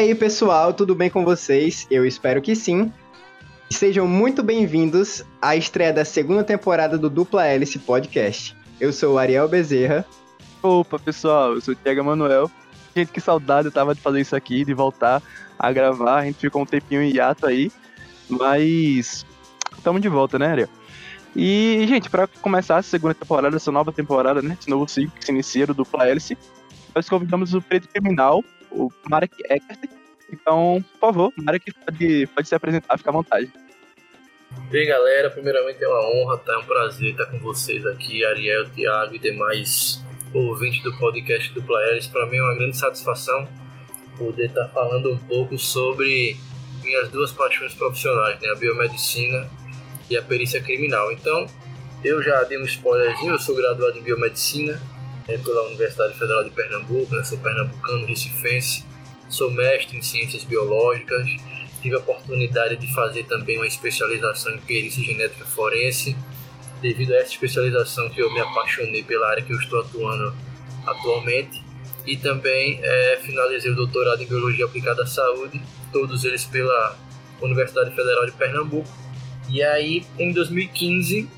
aí, pessoal, tudo bem com vocês? Eu espero que sim. Sejam muito bem-vindos à estreia da segunda temporada do Dupla Hélice Podcast. Eu sou o Ariel Bezerra. Opa, pessoal, eu sou o Thiago Manuel. Gente, que saudade eu tava de fazer isso aqui, de voltar a gravar. A gente ficou um tempinho em hiato aí, mas estamos de volta, né, Ariel? E, gente, para começar a segunda temporada, essa nova temporada, né, esse novo ciclo que se inicia do Dupla Hélice, nós convidamos o Preto Criminal, o Marek Eckert. Então, por favor, Marek pode, pode se apresentar, fica à vontade. Aí, galera, primeiramente é uma honra, tá? é um prazer estar com vocês aqui, Ariel, Thiago e demais ouvintes do podcast do Playeres. Para mim é uma grande satisfação poder estar falando um pouco sobre minhas duas paixões profissionais, né? a biomedicina e a perícia criminal. Então, eu já dei um spoilerzinho, eu sou graduado em biomedicina é, pela Universidade Federal de Pernambuco, né? sou pernambucano, recifense, sou mestre em ciências biológicas, tive a oportunidade de fazer também uma especialização em perícia genética forense. Devido a essa especialização que eu me apaixonei pela área que eu estou atuando atualmente. E também é, finalizei o doutorado em Biologia Aplicada à Saúde, todos eles pela Universidade Federal de Pernambuco. E aí, em 2015,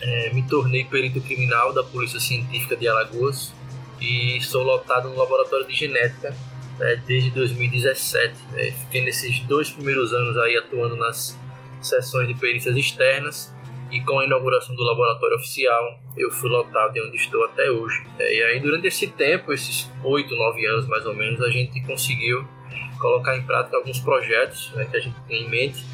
é, me tornei perito criminal da Polícia Científica de Alagoas e sou lotado no laboratório de genética né, desde 2017. Né, fiquei nesses dois primeiros anos aí atuando nas sessões de perícias externas e com a inauguração do laboratório oficial eu fui lotado e onde estou até hoje. É, e aí durante esse tempo, esses oito, nove anos mais ou menos, a gente conseguiu colocar em prática alguns projetos né, que a gente tem em mente.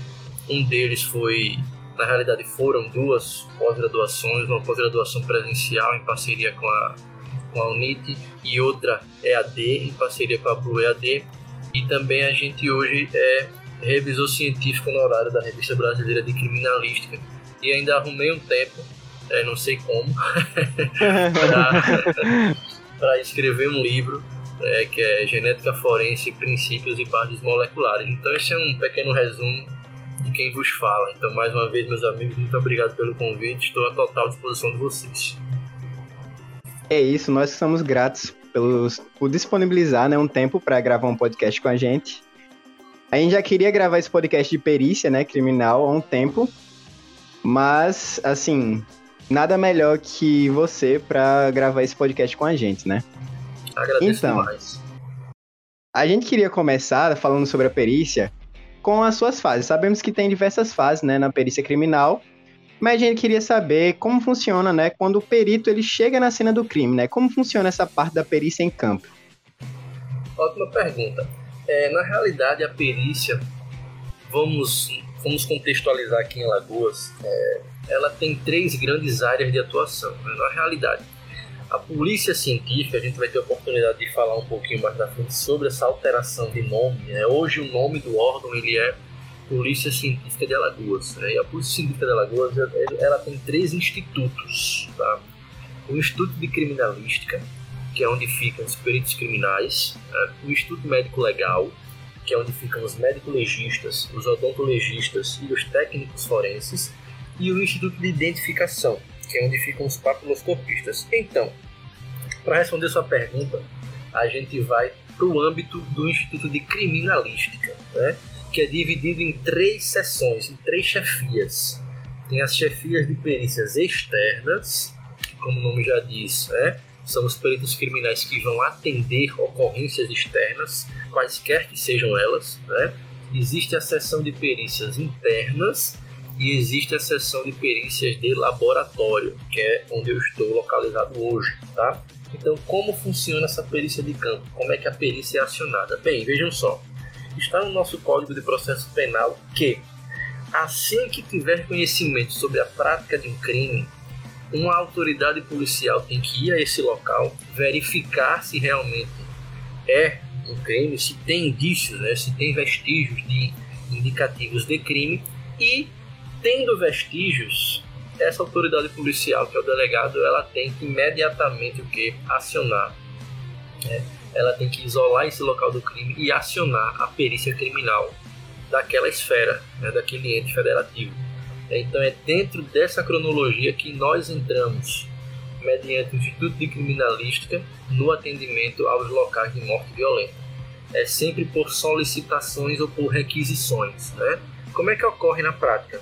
Um deles foi, na realidade foram duas pós-graduações, uma pós-graduação presencial em parceria com a com a Unite e outra EAD, em parceria com a Blue EAD. E também a gente hoje é revisor científico no horário da Revista Brasileira de Criminalística. E ainda arrumei um tempo, é, não sei como, para escrever um livro é, que é Genética Forense, Princípios e Bases Moleculares. Então esse é um pequeno resumo de quem vos fala. Então mais uma vez, meus amigos, muito obrigado pelo convite. Estou à total disposição de vocês. É isso, nós somos gratos pelos, por disponibilizar né, um tempo para gravar um podcast com a gente. A gente já queria gravar esse podcast de perícia, né, criminal, há um tempo, mas, assim, nada melhor que você para gravar esse podcast com a gente, né? Agradeço então, demais. A gente queria começar falando sobre a perícia com as suas fases. Sabemos que tem diversas fases, né, na perícia criminal, mas a gente queria saber como funciona, né, quando o perito ele chega na cena do crime, né? Como funciona essa parte da perícia em campo? Ótima pergunta. É, na realidade, a perícia, vamos, vamos contextualizar aqui em Lagoas, é, ela tem três grandes áreas de atuação. Né? Na realidade, a polícia científica, a gente vai ter a oportunidade de falar um pouquinho mais na frente sobre essa alteração de nome. Né? Hoje o nome do órgão ele é Polícia Científica de Alagoas. Né? E a Polícia Científica de Alagoas ela tem três institutos. Tá? O Instituto de Criminalística, que é onde ficam os peritos criminais, né? o Instituto Médico Legal, que é onde ficam os médico-legistas, os odontologistas e os técnicos forenses, e o Instituto de Identificação, que é onde ficam os papiloscopistas. Então, para responder sua pergunta, a gente vai para o âmbito do Instituto de Criminalística. Né? que é dividido em três seções, em três chefias. Tem as chefias de perícias externas, que, como o nome já diz, né, são os peritos criminais que vão atender ocorrências externas, quaisquer que sejam elas. Né? Existe a seção de perícias internas e existe a seção de perícias de laboratório, que é onde eu estou localizado hoje. Tá? Então, como funciona essa perícia de campo? Como é que a perícia é acionada? Bem, vejam só está no nosso Código de Processo Penal que, assim que tiver conhecimento sobre a prática de um crime, uma autoridade policial tem que ir a esse local, verificar se realmente é um crime, se tem indícios, né, se tem vestígios de indicativos de crime e, tendo vestígios, essa autoridade policial, que é o delegado, ela tem que imediatamente o que acionar né, ela tem que isolar esse local do crime e acionar a perícia criminal daquela esfera, né, daquele ente federativo. Então é dentro dessa cronologia que nós entramos, mediante o Instituto de Criminalística, no atendimento aos locais de morte violenta. é sempre por solicitações ou por requisições. Né? Como é que ocorre na prática?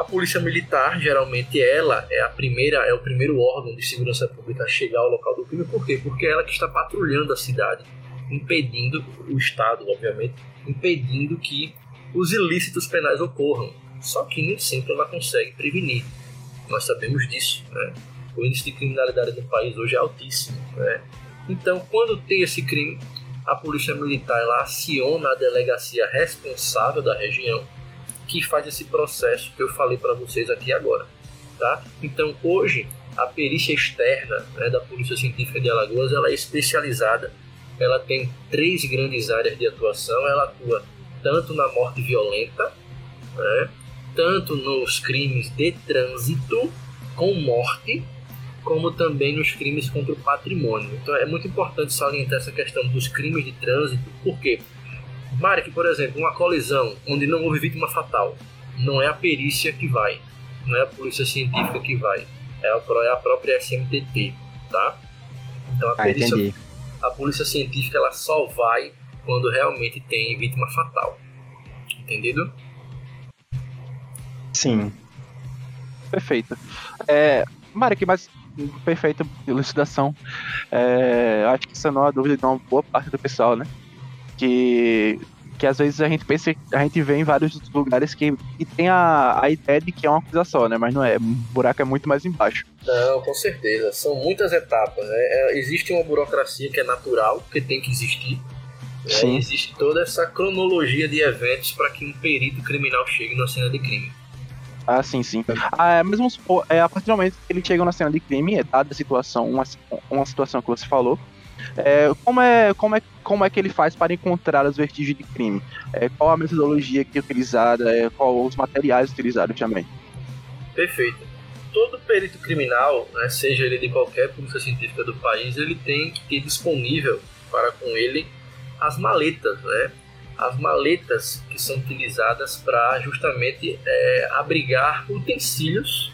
A polícia militar, geralmente ela é a primeira, é o primeiro órgão de segurança pública a chegar ao local do crime. Por quê? Porque é ela que está patrulhando a cidade, impedindo o Estado, obviamente, impedindo que os ilícitos penais ocorram. Só que nem sempre ela consegue prevenir. Nós sabemos disso, né? O índice de criminalidade no país hoje é altíssimo, né? Então, quando tem esse crime, a polícia militar ela aciona a delegacia responsável da região que faz esse processo que eu falei para vocês aqui agora, tá? Então, hoje a perícia externa né, da Polícia Científica de Alagoas ela é especializada. Ela tem três grandes áreas de atuação. Ela atua tanto na morte violenta, né, tanto nos crimes de trânsito com morte, como também nos crimes contra o patrimônio. Então é muito importante salientar essa questão dos crimes de trânsito, porque, Marek, por exemplo, uma colisão onde não houve vítima fatal, não é a perícia que vai, não é a polícia científica que vai, é a, é própria SMTT, tá? Então a ah, perícia, a polícia científica ela só vai quando realmente tem vítima fatal. Entendido? Sim. Perfeito. É, Marek, mas perfeita elucidação. É, acho que isso não é dúvida de uma boa parte do pessoal, né? Que, que às vezes a gente pensa, a gente vê em vários lugares que, que tem a, a ideia de que é uma coisa só, né? Mas não é. O buraco é muito mais embaixo. Não, com certeza. São muitas etapas. Né? É, existe uma burocracia que é natural, que tem que existir. Né? Existe toda essa cronologia de eventos para que um perito criminal chegue na cena de crime. Ah, sim, sim. Ah, é, mesmo é, a partir do momento que ele chega na cena de crime, é dada a situação, uma, uma situação que você falou, é, como, é, como, é, como é que ele faz para encontrar as vestígios de crime? É, qual a metodologia que é utilizada? É, qual os materiais utilizados também? Perfeito. Todo perito criminal, né, seja ele de qualquer polícia científica do país, ele tem que ter disponível para com ele as maletas, né? As maletas que são utilizadas para justamente é, abrigar utensílios,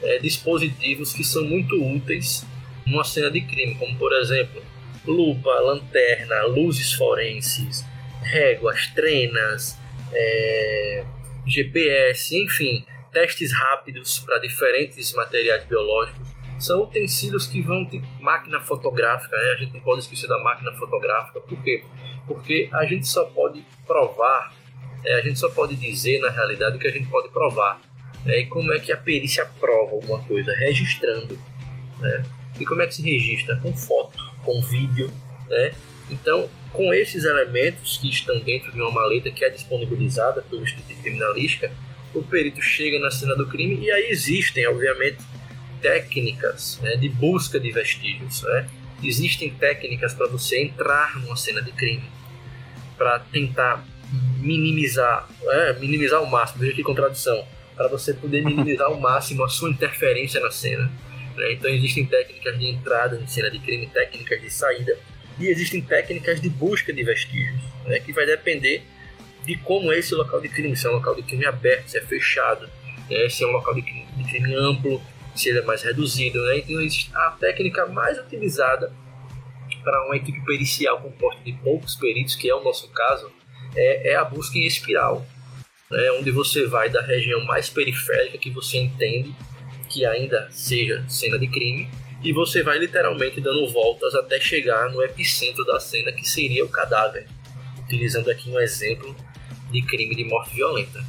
é, dispositivos que são muito úteis numa cena de crime, como por exemplo lupa, lanterna, luzes forenses, réguas, trenas, é, GPS, enfim, testes rápidos para diferentes materiais biológicos são utensílios que vão ter máquina fotográfica, né? a gente não pode esquecer da máquina fotográfica, por quê? Porque a gente só pode provar, é, a gente só pode dizer na realidade o que a gente pode provar. Né? E como é que a perícia prova alguma coisa? Registrando. Né? E como é que se registra? Com foto, com vídeo. Né? Então, com esses elementos que estão dentro de uma maleta que é disponibilizada pelo Instituto Criminalística, o perito chega na cena do crime e aí existem, obviamente, técnicas né, de busca de vestígios. Né? Existem técnicas para você entrar numa cena de crime, para tentar minimizar, é, minimizar ao máximo, veja que contradição, para você poder minimizar ao máximo a sua interferência na cena. Né? Então existem técnicas de entrada em cena de crime, técnicas de saída, e existem técnicas de busca de vestígios, né? que vai depender de como é esse local de crime, se é um local de crime aberto, se é fechado, né? se é um local de crime, de crime amplo, se ele é mais reduzido, né? Então a técnica mais utilizada para uma equipe pericial composta de poucos peritos, que é o nosso caso, é, é a busca em espiral, né? onde você vai da região mais periférica que você entende que ainda seja cena de crime e você vai literalmente dando voltas até chegar no epicentro da cena que seria o cadáver, utilizando aqui um exemplo de crime de morte violenta.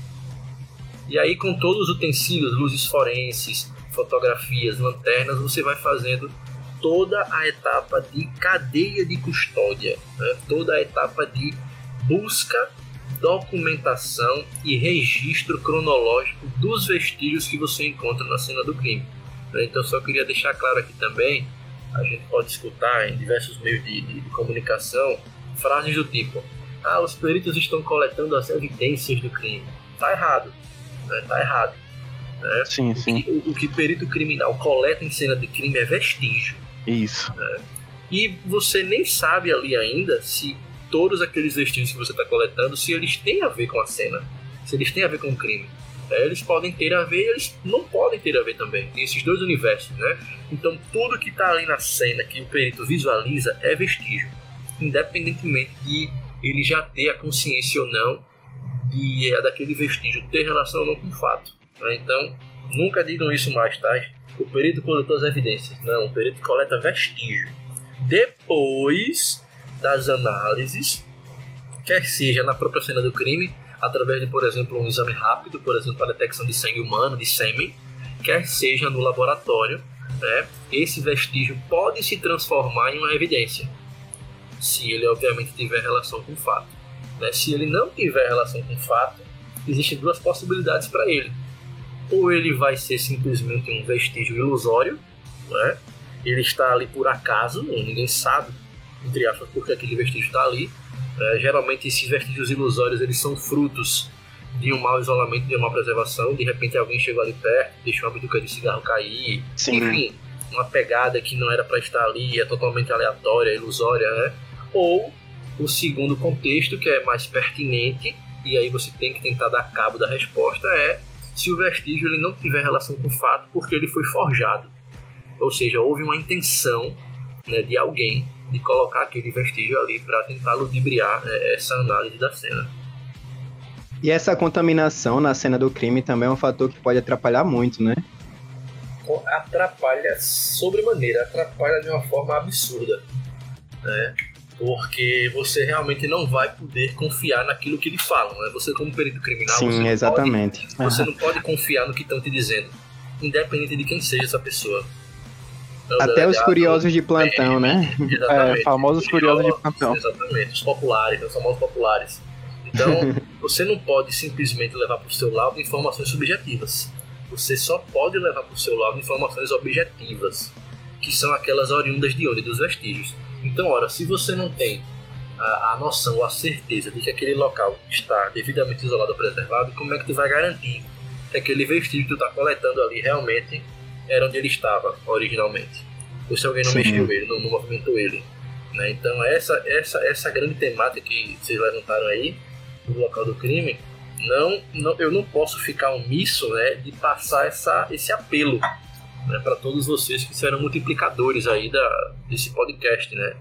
E aí com todos os utensílios, luzes forenses, fotografias, lanternas, você vai fazendo toda a etapa de cadeia de custódia, né? toda a etapa de busca, documentação e registro cronológico dos vestígios que você encontra na cena do crime. Né? Então, só queria deixar claro aqui também: a gente pode escutar em diversos meios de, de, de comunicação frases do tipo: Ah, os peritos estão coletando as evidências do crime. Tá errado, né? tá errado né? Sim, sim. O que, o que perito criminal coleta em cena de crime é vestígio. Isso. Né? E você nem sabe ali ainda se todos aqueles vestígios que você está coletando, se eles têm a ver com a cena, se eles têm a ver com o crime. É, eles podem ter a ver eles não podem ter a ver também. Tem esses dois universos, né? Então tudo que está ali na cena que o perito visualiza é vestígio. independentemente de ele já ter a consciência ou não de é, daquele vestígio ter relação ou não com o fato. Né? Então, nunca digam isso mais, tá? O perito coletou as evidências. Não, o perito coleta vestígio. Depois das análises, quer seja na própria cena do crime, através de, por exemplo, um exame rápido, por exemplo, para detecção de sangue humano, de sêmen, quer seja no laboratório, né, esse vestígio pode se transformar em uma evidência, se ele obviamente tiver relação com o fato. Né? Se ele não tiver relação com o fato, existem duas possibilidades para ele. Ou ele vai ser simplesmente um vestígio ilusório, né? ele está ali por acaso, ninguém sabe, entre aspas, porque aquele vestígio está ali. É, geralmente esses vestígios ilusórios eles são frutos de um mau isolamento, de uma má preservação. De repente alguém chegou ali perto, deixou uma bituca de cigarro cair, Sim. enfim, uma pegada que não era para estar ali, é totalmente aleatória, ilusória, né? Ou o segundo contexto, que é mais pertinente, e aí você tem que tentar dar cabo da resposta, é se o vestígio ele não tiver relação com o fato porque ele foi forjado. Ou seja, houve uma intenção né, de alguém de colocar aquele vestígio ali para tentar ludibriar né, essa análise da cena. E essa contaminação na cena do crime também é um fator que pode atrapalhar muito, né? Atrapalha sobremaneira, atrapalha de uma forma absurda. Né? Porque você realmente não vai poder confiar naquilo que eles falam. Né? Você, como perito criminal, Sim, você, exatamente. Pode, você não pode confiar no que estão te dizendo, independente de quem seja essa pessoa. Até os curiosos de plantão, é, né? É, famosos curiosos de plantão. Exatamente, os populares, os famosos populares. Então, você não pode simplesmente levar para o seu lado informações subjetivas. Você só pode levar para o seu lado informações objetivas, que são aquelas oriundas de onde? Dos vestígios. Então, ora, se você não tem a, a noção ou a certeza de que aquele local está devidamente isolado ou preservado, como é que tu vai garantir que aquele vestígio que tu está coletando ali realmente era onde ele estava originalmente? Ou se alguém não Sim. mexeu ele, não, não movimentou ele. Né? Então, essa, essa, essa grande temática que vocês levantaram aí, no local do crime, não, não, eu não posso ficar omisso né, de passar essa, esse apelo né, para todos vocês que serão multiplicadores aí da, desse podcast, né,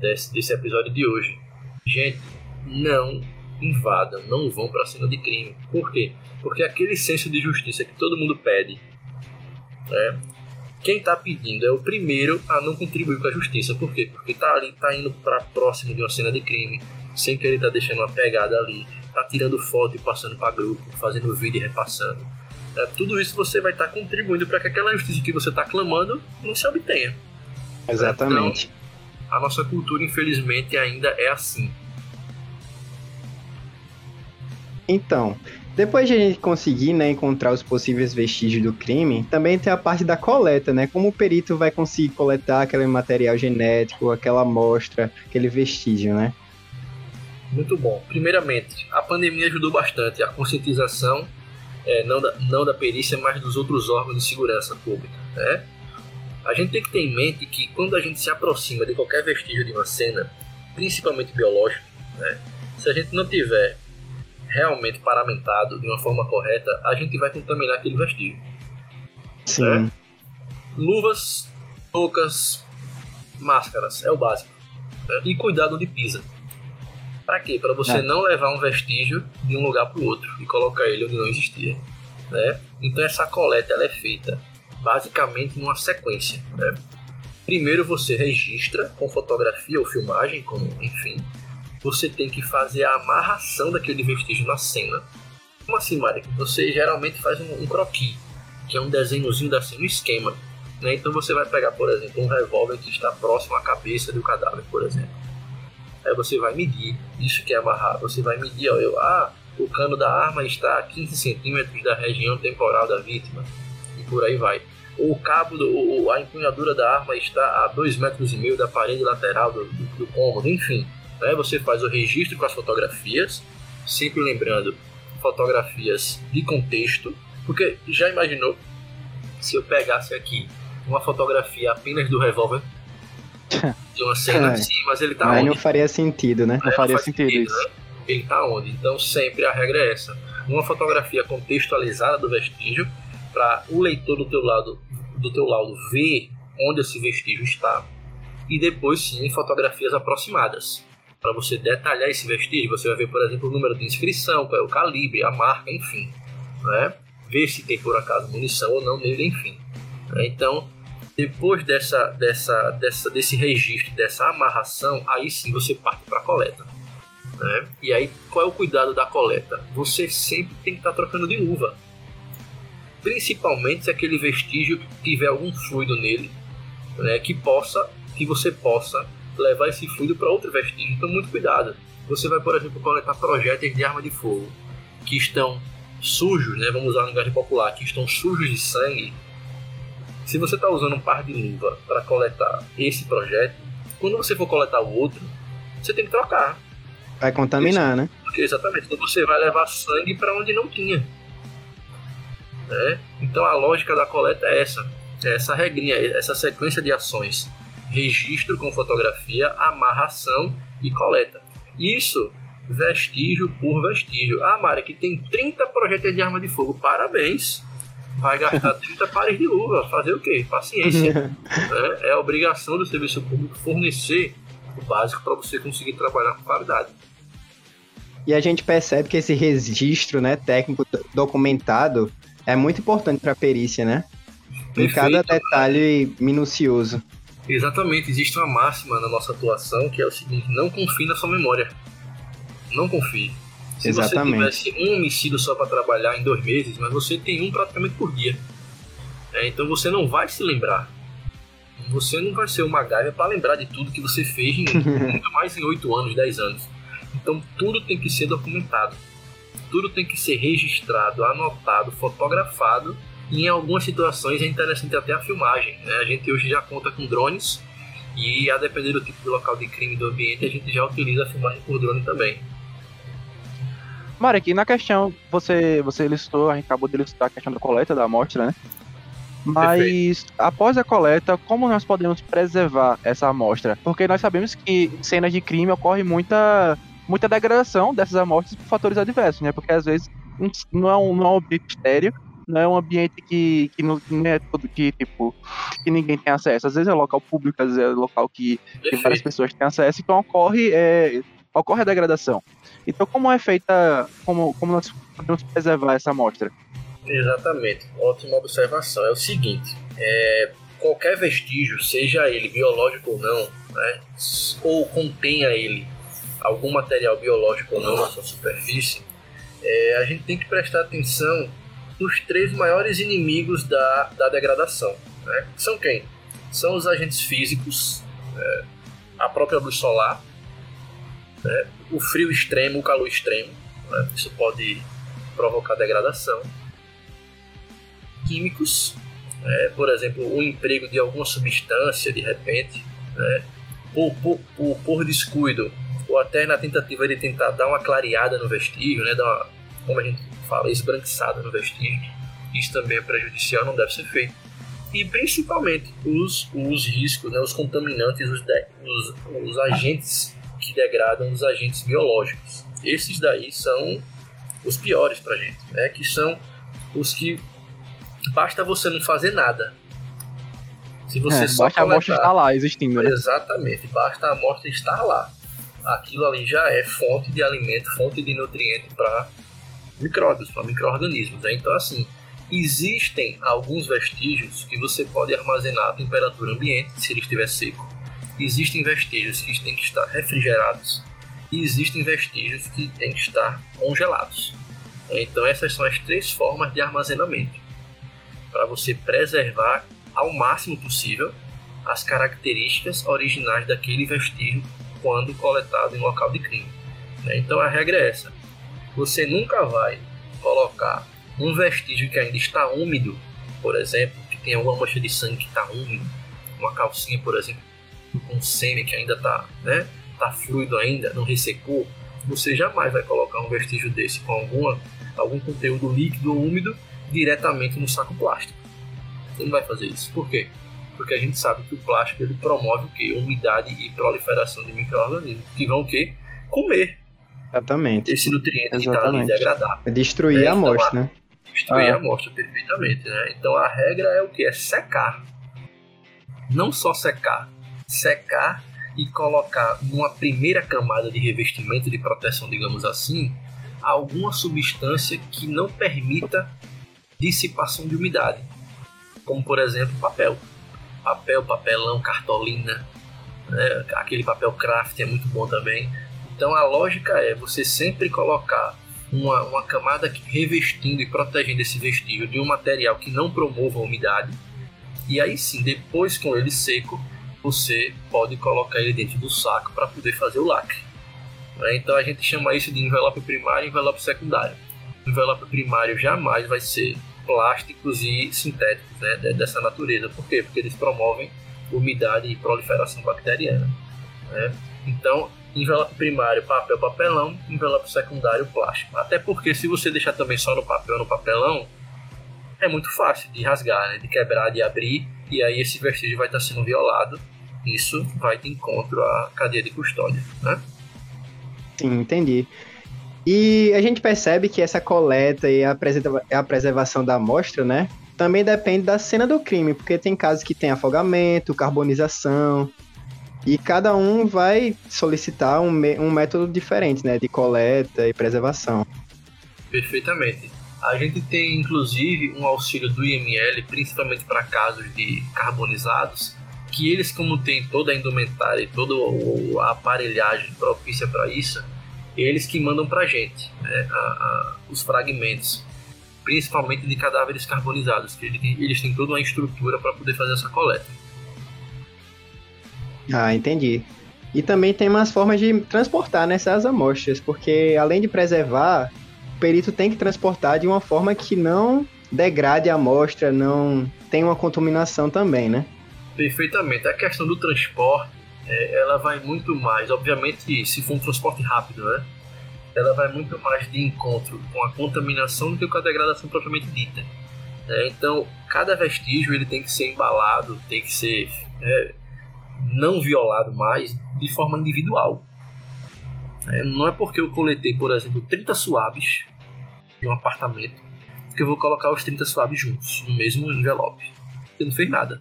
desse, desse episódio de hoje. Gente, não invadam, não vão para cima de crime. Por quê? Porque aquele senso de justiça que todo mundo pede, né, quem está pedindo é o primeiro a não contribuir com a justiça. Por quê? Porque está ali, está indo para próximo de uma cena de crime, sem que ele tá deixando uma pegada ali, tá tirando foto e passando para grupo, fazendo vídeo e repassando. É, tudo isso você vai estar tá contribuindo para que aquela justiça que você está clamando não se obtenha. Exatamente. Então, a nossa cultura, infelizmente, ainda é assim. Então, depois de a gente conseguir né, encontrar os possíveis vestígios do crime, também tem a parte da coleta, né? Como o perito vai conseguir coletar aquele material genético, aquela amostra, aquele vestígio, né? Muito bom. Primeiramente, a pandemia ajudou bastante a conscientização, é, não, da, não da perícia, mas dos outros órgãos de segurança pública. Né? A gente tem que ter em mente que quando a gente se aproxima de qualquer vestígio de uma cena, principalmente biológico, né, se a gente não tiver realmente paramentado de uma forma correta, a gente vai contaminar aquele vestígio. Sim. Né? Luvas, toucas, máscaras, é o básico. Né? E cuidado onde pisa. Para quê? Para você é. não levar um vestígio de um lugar para o outro e colocar ele onde não existia. Né? Então essa coleta ela é feita basicamente numa sequência. Né? Primeiro você registra com fotografia ou filmagem, como enfim. Você tem que fazer a amarração daquele vestígio na cena. Como assim, Mari? Você geralmente faz um, um croquis, que é um desenhozinho da cena, um esquema. Né? Então você vai pegar, por exemplo, um revólver que está próximo à cabeça do cadáver, por exemplo Aí você vai medir, isso que é amarrar, você vai medir, ó, eu, ah, o cano da arma está a 15 centímetros da região temporal da vítima, e por aí vai. O cabo, do, a empunhadura da arma está a 2,5 metros e meio da parede lateral do, do, do cômodo, enfim. Né? Você faz o registro com as fotografias, sempre lembrando, fotografias de contexto, porque já imaginou se eu pegasse aqui uma fotografia apenas do revólver de uma cena é. assim, mas ele tá Aí onde? não faria sentido, né? Não, não faria sentido, sentido isso. Né? Ele tá onde? Então sempre a regra é essa. Uma fotografia contextualizada do vestígio para o leitor do teu lado do teu laudo ver onde esse vestígio está. e depois sim fotografias aproximadas. Para você detalhar esse vestígio, você vai ver, por exemplo, o número de inscrição, qual é o calibre, a marca, enfim. Né? Ver se tem por acaso munição ou não nele, enfim. Né? Então, depois dessa, dessa, dessa, desse registro, dessa amarração, aí sim você parte para a coleta. Né? E aí, qual é o cuidado da coleta? Você sempre tem que estar tá trocando de luva. Principalmente se aquele vestígio tiver algum fluido nele, né, que possa, que você possa levar esse fluido para outro vestígio. Então, muito cuidado. Você vai, por exemplo, coletar projéteis de arma de fogo que estão sujos, né, vamos usar a linguagem popular, que estão sujos de sangue. Se você está usando um par de luva para coletar esse projétil, quando você for coletar o outro, você tem que trocar. Vai contaminar, né? Exatamente. Então você vai levar sangue para onde não tinha. Né? Então a lógica da coleta é essa. É essa regrinha, essa sequência de ações. Registro com fotografia, amarração e coleta. Isso vestígio por vestígio. Ah, Mara, que tem 30 projéteis de arma de fogo. Parabéns! Vai gastar 30 pares de luva. Fazer o quê? Paciência. é, é a obrigação do serviço público fornecer o básico para você conseguir trabalhar com qualidade. E a gente percebe que esse registro né, técnico documentado é muito importante para a perícia, né? Perfeito, em cada detalhe minucioso. Exatamente, existe uma máxima na nossa atuação que é o seguinte: não confie na sua memória. Não confie. Se Exatamente. você tivesse um homicídio só para trabalhar em dois meses, mas você tem um praticamente por dia. É, então você não vai se lembrar. Você não vai ser uma gaiva para lembrar de tudo que você fez em muito mais em 8 anos, 10 anos. Então tudo tem que ser documentado. Tudo tem que ser registrado, anotado, fotografado. Em algumas situações é interessante até a filmagem. Né? A gente hoje já conta com drones e a depender do tipo de local de crime do ambiente, a gente já utiliza a filmagem por drone também. Marek, na questão, você, você listou, a gente acabou de listar a questão da coleta da amostra, né? Mas Perfeito. após a coleta, como nós podemos preservar essa amostra? Porque nós sabemos que em cenas de crime ocorre muita, muita degradação dessas amostras por fatores adversos, né? Porque às vezes não é um, não é um ambiente estéreo, não é um ambiente que, que não, não é todo que, tipo, que ninguém tem acesso. Às vezes é local público, às vezes é local que, que várias pessoas têm acesso, então ocorre, é, ocorre a degradação. Então, como é feita, como, como nós podemos preservar essa amostra? Exatamente, ótima observação. É o seguinte: é, qualquer vestígio, seja ele biológico ou não, né, ou contenha ele algum material biológico ou não na sua superfície, é, a gente tem que prestar atenção nos três maiores inimigos da, da degradação. Né? São quem? São os agentes físicos, é, a própria luz solar, né? o frio extremo, o calor extremo. Né? Isso pode provocar degradação químicos, né? por exemplo, o emprego de alguma substância de repente, né? por, por, por, por, descuido, ou até na tentativa de tentar dar uma clareada no vestígio, né? dar uma, como a gente fala, esbranquiçada no vestígio. Isso também é prejudicial, não deve ser feito. E principalmente os, os riscos, né? os contaminantes, os, de, os, os agentes que degradam os agentes biológicos. Esses daí são os piores para gente, né? que são os que basta você não fazer nada. Se você é, só basta coletar, a amostra estar lá existindo. Né? Exatamente, basta a amostra estar lá. Aquilo ali já é fonte de alimento, fonte de nutriente para micróbios, para micro-organismos. Né? Então, assim, existem alguns vestígios que você pode armazenar a temperatura ambiente, se ele estiver seco. Existem vestígios que têm que estar refrigerados e existem vestígios que têm que estar congelados. Então, essas são as três formas de armazenamento para você preservar ao máximo possível as características originais daquele vestígio quando coletado em local de crime. Né? Então a regra é essa: você nunca vai colocar um vestígio que ainda está úmido, por exemplo, que tem alguma mancha de sangue que está úmido, uma calcinha, por exemplo, com sêmen que ainda está né, tá fluido ainda, não ressecou, você jamais vai colocar um vestígio desse com alguma, algum conteúdo líquido ou úmido diretamente no saco plástico. Você não vai fazer isso. Por quê? Porque a gente sabe que o plástico ele promove o quê? Umidade e proliferação de micro-organismos que vão o quê? Comer. Exatamente. Esse nutriente Exatamente. que está ali degradado. É destruir é, a então, amostra, né? Destruir ah. a amostra, perfeitamente. Né? Então a regra é o que? É secar. Não só secar, secar e colocar numa primeira camada de revestimento de proteção, digamos assim, alguma substância que não permita dissipação de umidade, como por exemplo papel. Papel, papelão, cartolina, né? aquele papel craft é muito bom também. Então a lógica é você sempre colocar uma, uma camada revestindo e protegendo esse vestígio de um material que não promova a umidade. E aí sim, depois com ele seco, você pode colocar ele dentro do saco para poder fazer o lacre. Né? Então a gente chama isso de envelope primário e envelope secundário. O envelope primário jamais vai ser plásticos e sintéticos né, dessa natureza. Por quê? Porque eles promovem umidade e proliferação bacteriana. Né? Então, envelope primário, papel, papelão, envelope secundário, plástico. Até porque se você deixar também só no papel, no papelão, é muito fácil de rasgar, né? de quebrar, de abrir, e aí esse vestígio vai estar sendo violado. Isso vai de encontro à cadeia de custódia. Né? Sim, entendi. E a gente percebe que essa coleta e a, a preservação da amostra, né, também depende da cena do crime, porque tem casos que tem afogamento, carbonização, e cada um vai solicitar um, um método diferente, né, de coleta e preservação. Perfeitamente. A gente tem inclusive um auxílio do IML, principalmente para casos de carbonizados, que eles, como tem toda a indumentária e toda a aparelhagem propícia para isso, eles que mandam para a gente né, a, os fragmentos, principalmente de cadáveres carbonizados, que eles têm toda uma estrutura para poder fazer essa coleta. Ah, entendi. E também tem umas formas de transportar nessas amostras, porque além de preservar, o perito tem que transportar de uma forma que não degrade a amostra, não tem uma contaminação também, né? Perfeitamente. A questão do transporte, é, ela vai muito mais, obviamente, se for um transporte rápido, né? Ela vai muito mais de encontro com a contaminação do que com a degradação propriamente dita. É, então, cada vestígio ele tem que ser embalado, tem que ser é, não violado mais de forma individual. É, não é porque eu coletei, por exemplo, 30 suaves de um apartamento que eu vou colocar os 30 suaves juntos no mesmo envelope. Você não fez nada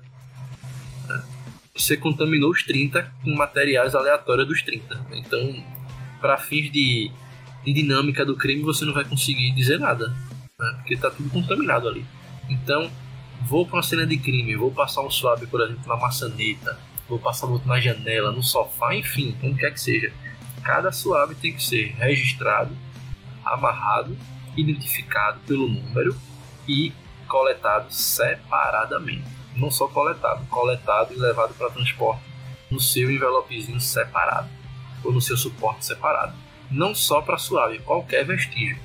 você contaminou os 30 com materiais aleatórios dos 30. Então, para fins de, de, dinâmica do crime, você não vai conseguir dizer nada, né? porque está tudo contaminado ali. Então, vou para uma cena de crime, vou passar um suave, por exemplo, na maçaneta, vou passar outro na janela, no sofá, enfim, onde quer que seja. Cada suave tem que ser registrado, amarrado, identificado pelo número e coletado separadamente não só coletado, coletado e levado para transporte no seu envelopezinho separado ou no seu suporte separado. Não só para suave, qualquer vestígio.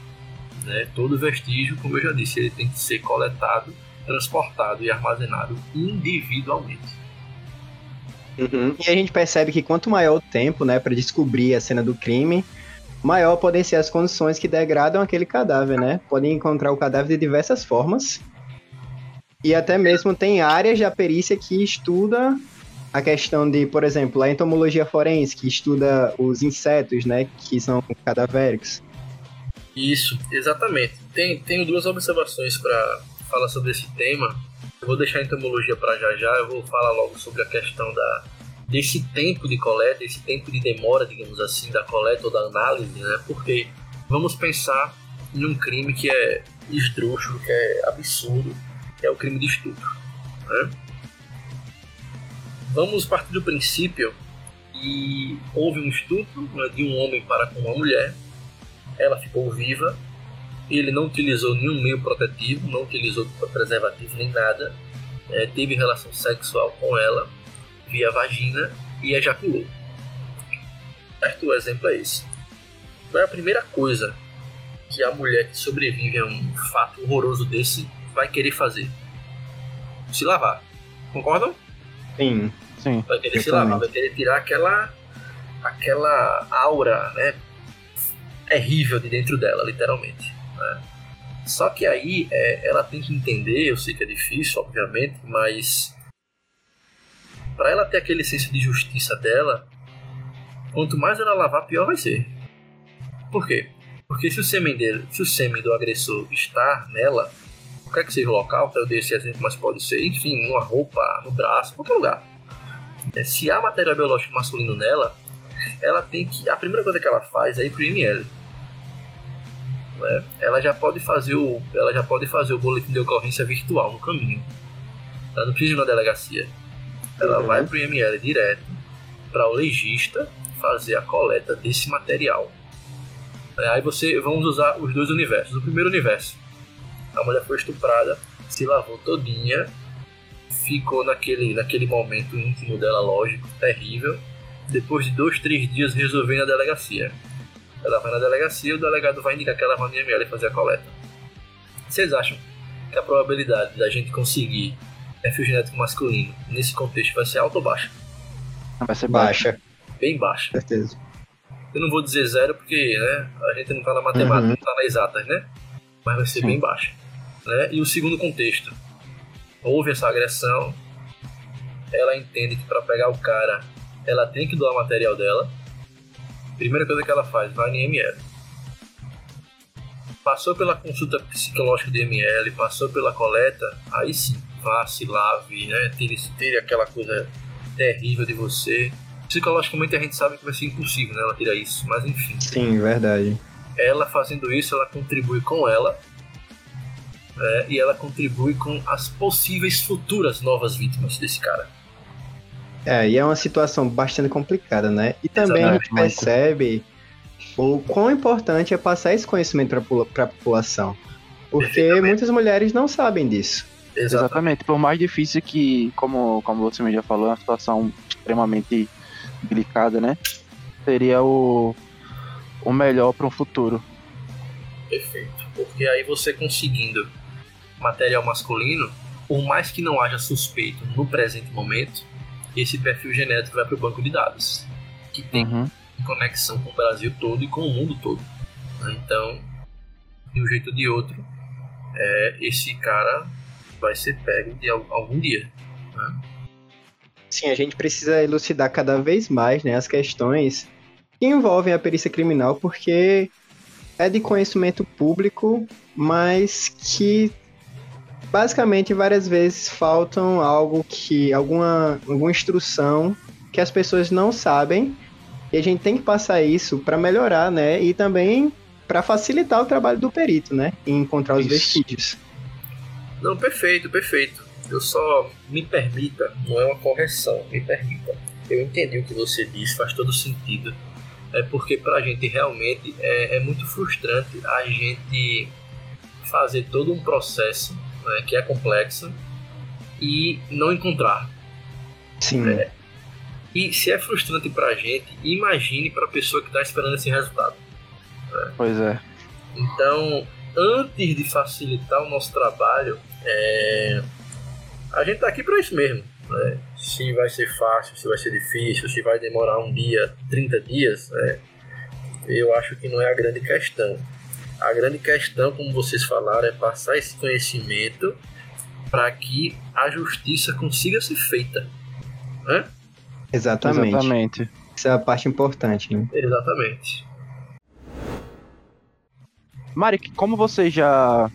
Né? Todo vestígio, como eu já disse, ele tem que ser coletado, transportado e armazenado individualmente. Uhum. E a gente percebe que quanto maior o tempo né, para descobrir a cena do crime, maior podem ser as condições que degradam aquele cadáver, né? Podem encontrar o cadáver de diversas formas, e até mesmo tem áreas da perícia que estuda a questão de, por exemplo, a entomologia forense, que estuda os insetos, né, que são cadavéricos. Isso, exatamente. Tem, tenho duas observações para falar sobre esse tema. Eu vou deixar a entomologia para já já, eu vou falar logo sobre a questão da, desse tempo de coleta, esse tempo de demora, digamos assim, da coleta ou da análise, né? Porque vamos pensar em um crime que é esdrúxulo, que é absurdo, é o crime de estupro. Né? Vamos partir do princípio que houve um estupro né, de um homem para com uma mulher, ela ficou viva, ele não utilizou nenhum meio protetivo, não utilizou preservativo nem nada, é, teve relação sexual com ela via vagina e ejaculou. Certo? O exemplo é esse. Qual é a primeira coisa que a mulher que sobrevive a um fato horroroso desse vai querer fazer? Se lavar. Concordam? Sim, sim. Vai querer se lavar, vai querer tirar aquela aquela aura, né, terrível de dentro dela, literalmente. Né? Só que aí é, ela tem que entender, eu sei que é difícil, obviamente, mas para ela ter aquele senso de justiça dela, quanto mais ela lavar, pior vai ser. Por quê? Porque se o sêmen dele, se o sêmen do agressor está nela, qualquer que seja o local, eu dei esse exemplo, mas pode ser, enfim, numa roupa, no braço, qualquer lugar. É, se há material biológico masculino nela, ela tem que. A primeira coisa que ela faz é ir pro IML. Né? Ela já pode fazer o. Ela já pode fazer o boletim de ocorrência virtual no caminho. Ela não precisa ir na delegacia. Ela uhum. vai pro IML direto para o legista fazer a coleta desse material. É, aí você vamos usar os dois universos. O primeiro universo, a mulher foi estuprada, se lavou todinha, ficou naquele, naquele momento íntimo dela, lógico, terrível. Depois de dois, três dias, resolveu na delegacia. Ela vai na delegacia, o delegado vai indicar que ela vai no IML fazer a coleta. Vocês acham que a probabilidade da gente conseguir perfil genético masculino nesse contexto vai ser alta ou baixa? Vai ser baixa. Bem baixa. Certeza. Eu não vou dizer zero porque né, a gente não está na matemática, uhum. não está na exatas, né? Mas vai ser Sim. bem baixa. Né? E o segundo contexto, houve essa agressão, ela entende que para pegar o cara, ela tem que doar material dela. Primeira coisa que ela faz, vai no IML. Passou pela consulta psicológica do IML, passou pela coleta, aí sim, vá, se lave, né? Tire, tire aquela coisa terrível de você. Psicologicamente a gente sabe que vai ser impossível, né? Ela tirar isso, mas enfim. Sim, verdade. Ela fazendo isso, ela contribui com ela é, e ela contribui com as possíveis futuras novas vítimas desse cara. É, e é uma situação bastante complicada, né? E também Exatamente. a gente percebe o quão importante é passar esse conhecimento para a população. Porque muitas mulheres não sabem disso. Exatamente. Exatamente. Por mais difícil que, como, como você já falou, é uma situação extremamente delicada, né? Seria o, o melhor para um futuro. Perfeito. Porque aí você conseguindo material masculino, por mais que não haja suspeito no presente momento, esse perfil genético vai para o banco de dados, que tem uhum. conexão com o Brasil todo e com o mundo todo. Então, de um jeito ou de outro, é, esse cara vai ser pego de algum dia. Né? Sim, a gente precisa elucidar cada vez mais né, as questões que envolvem a perícia criminal, porque é de conhecimento público, mas que basicamente várias vezes faltam algo que alguma, alguma instrução que as pessoas não sabem e a gente tem que passar isso para melhorar, né? E também para facilitar o trabalho do perito, né? Em encontrar os isso. vestígios. Não, perfeito, perfeito. Eu só me permita, não é uma correção, me permita. Eu entendi o que você disse, faz todo sentido. É porque pra gente realmente é, é muito frustrante a gente fazer todo um processo né, que é complexo e não encontrar. Sim. É, e se é frustrante pra gente, imagine pra pessoa que tá esperando esse resultado. Né? Pois é. Então, antes de facilitar o nosso trabalho, é, a gente tá aqui para isso mesmo. Né? Se vai ser fácil, se vai ser difícil, se vai demorar um dia, 30 dias, né? eu acho que não é a grande questão. A grande questão, como vocês falaram, é passar esse conhecimento para que a justiça consiga ser feita. Né? Exatamente. Exatamente. Essa é a parte importante, né? Exatamente. Mari, como você já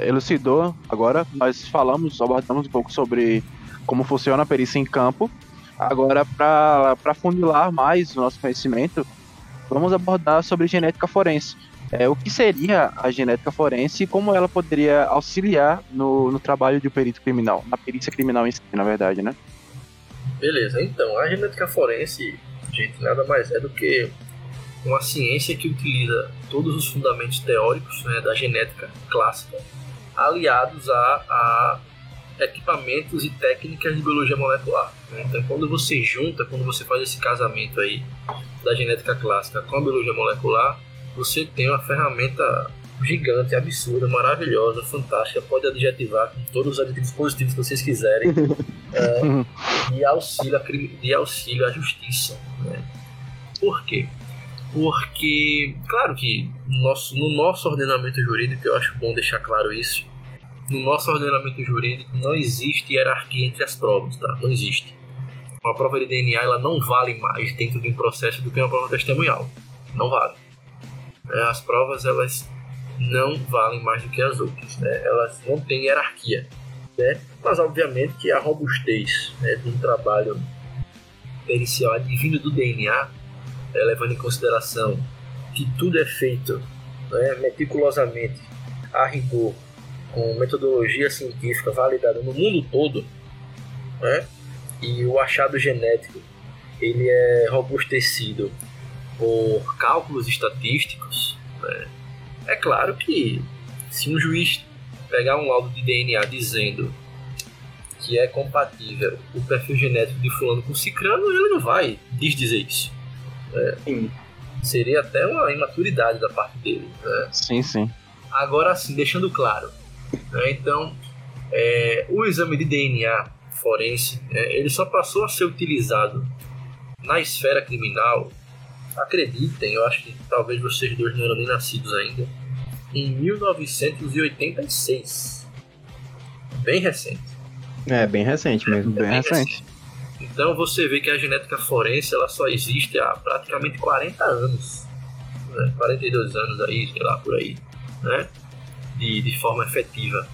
elucidou agora, nós falamos, abordamos um pouco sobre como funciona a perícia em campo. Agora, para fundilar mais o nosso conhecimento, vamos abordar sobre genética forense. É, o que seria a genética forense e como ela poderia auxiliar no, no trabalho de um perito criminal, na perícia criminal em si, na verdade, né? Beleza, então, a genética forense, gente, nada mais é do que uma ciência que utiliza todos os fundamentos teóricos né, da genética clássica, aliados a, a equipamentos e técnicas de biologia molecular. Né? Então, quando você junta, quando você faz esse casamento aí da genética clássica com a biologia molecular, você tem uma ferramenta gigante, absurda, maravilhosa, fantástica, pode adjetivar com todos os aditivos positivos que vocês quiserem, é, de, auxílio a, de auxílio à justiça. Né? Por quê? Porque, claro que no nosso, no nosso ordenamento jurídico, eu acho bom deixar claro isso, no nosso ordenamento jurídico não existe hierarquia entre as provas, tá? Não existe. Uma prova de DNA ela não vale mais dentro de um processo do que uma prova testemunhal. Não vale. É, as provas elas não valem mais do que as outras, né? elas não têm hierarquia. Né? Mas obviamente que a robustez né, de um trabalho pericial advindo do DNA, é, levando em consideração que tudo é feito né, meticulosamente, a rigor, com metodologia científica validada no mundo todo, né, e o achado genético ele é robustecido por cálculos estatísticos, né, é claro que se um juiz pegar um laudo de DNA dizendo que é compatível o perfil genético de fulano com cicrano, ele não vai desdizer isso. É, seria até uma imaturidade da parte dele. Né? Sim, sim. Agora sim, deixando claro. Né? Então, é, o exame de DNA forense, é, ele só passou a ser utilizado na esfera criminal, acreditem, eu acho que talvez vocês dois não eram nem nascidos ainda, em 1986. Bem recente. É, bem recente mesmo. Bem, bem recente. recente. Então você vê que a genética forense ela só existe há praticamente 40 anos. Né? 42 anos aí, sei lá, por aí. Né? De, de forma efetiva.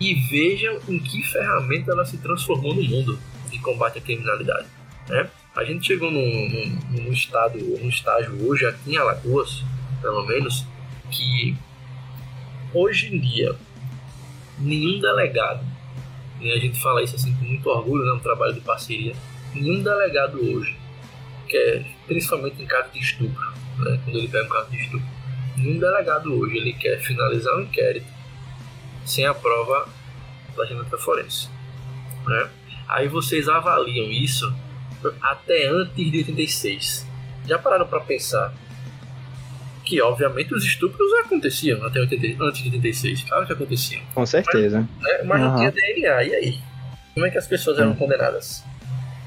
E vejam em que ferramenta ela se transformou no mundo de combate à criminalidade. Né? A gente chegou num, num, num, estado, num estágio hoje aqui em Alagoas, pelo menos, que hoje em dia nenhum delegado, e a gente fala isso assim com muito orgulho, né, um trabalho de parceria, nenhum delegado hoje, que é principalmente em caso de estupro, né, quando ele pega um caso de estupro, nenhum delegado hoje ele quer finalizar um inquérito sem a prova da genética forense. Né? Aí vocês avaliam isso até antes de 86. Já pararam para pensar que obviamente os estupros aconteciam até 80, antes de 86, claro que aconteciam. Com certeza. Mas, né, mas uhum. não tinha DNA, e aí? Como é que as pessoas eram hum. condenadas?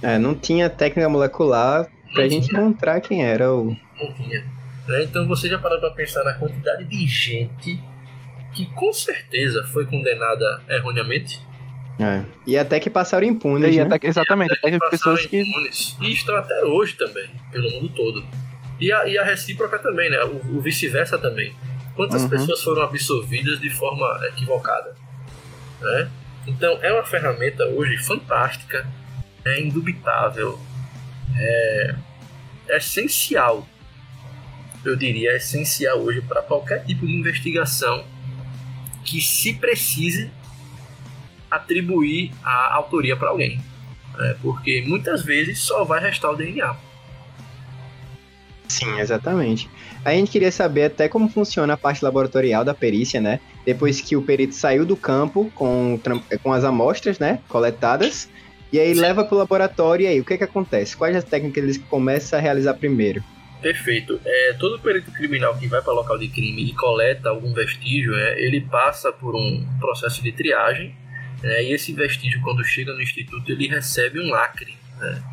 É, não tinha técnica molecular pra não gente tinha. encontrar quem era o. Não tinha. Né? Então você já parou pra pensar na quantidade de gente que com certeza foi condenada erroneamente? É. E até que passaram impunes. E né? até que, exatamente, até, até que pessoas que. Impunes, e estão até hoje também, pelo mundo todo. E a, e a recíproca também, né? O, o vice-versa também. Quantas uhum. pessoas foram absolvidas de forma equivocada? Né? Então, é uma ferramenta hoje fantástica, é indubitável, é, é essencial, eu diria, é essencial hoje para qualquer tipo de investigação que se precise atribuir a autoria para alguém. Né? Porque muitas vezes só vai restar o DNA. Sim, exatamente. A gente queria saber até como funciona a parte laboratorial da perícia, né? Depois que o perito saiu do campo com, com as amostras, né, coletadas, e aí Sim. leva para o laboratório, e aí o que que acontece? Quais as técnicas ele começa a realizar primeiro? Perfeito. É, todo perito criminal que vai para o local de crime e coleta algum vestígio, é, ele passa por um processo de triagem, é, e esse vestígio, quando chega no instituto, ele recebe um lacre. Né?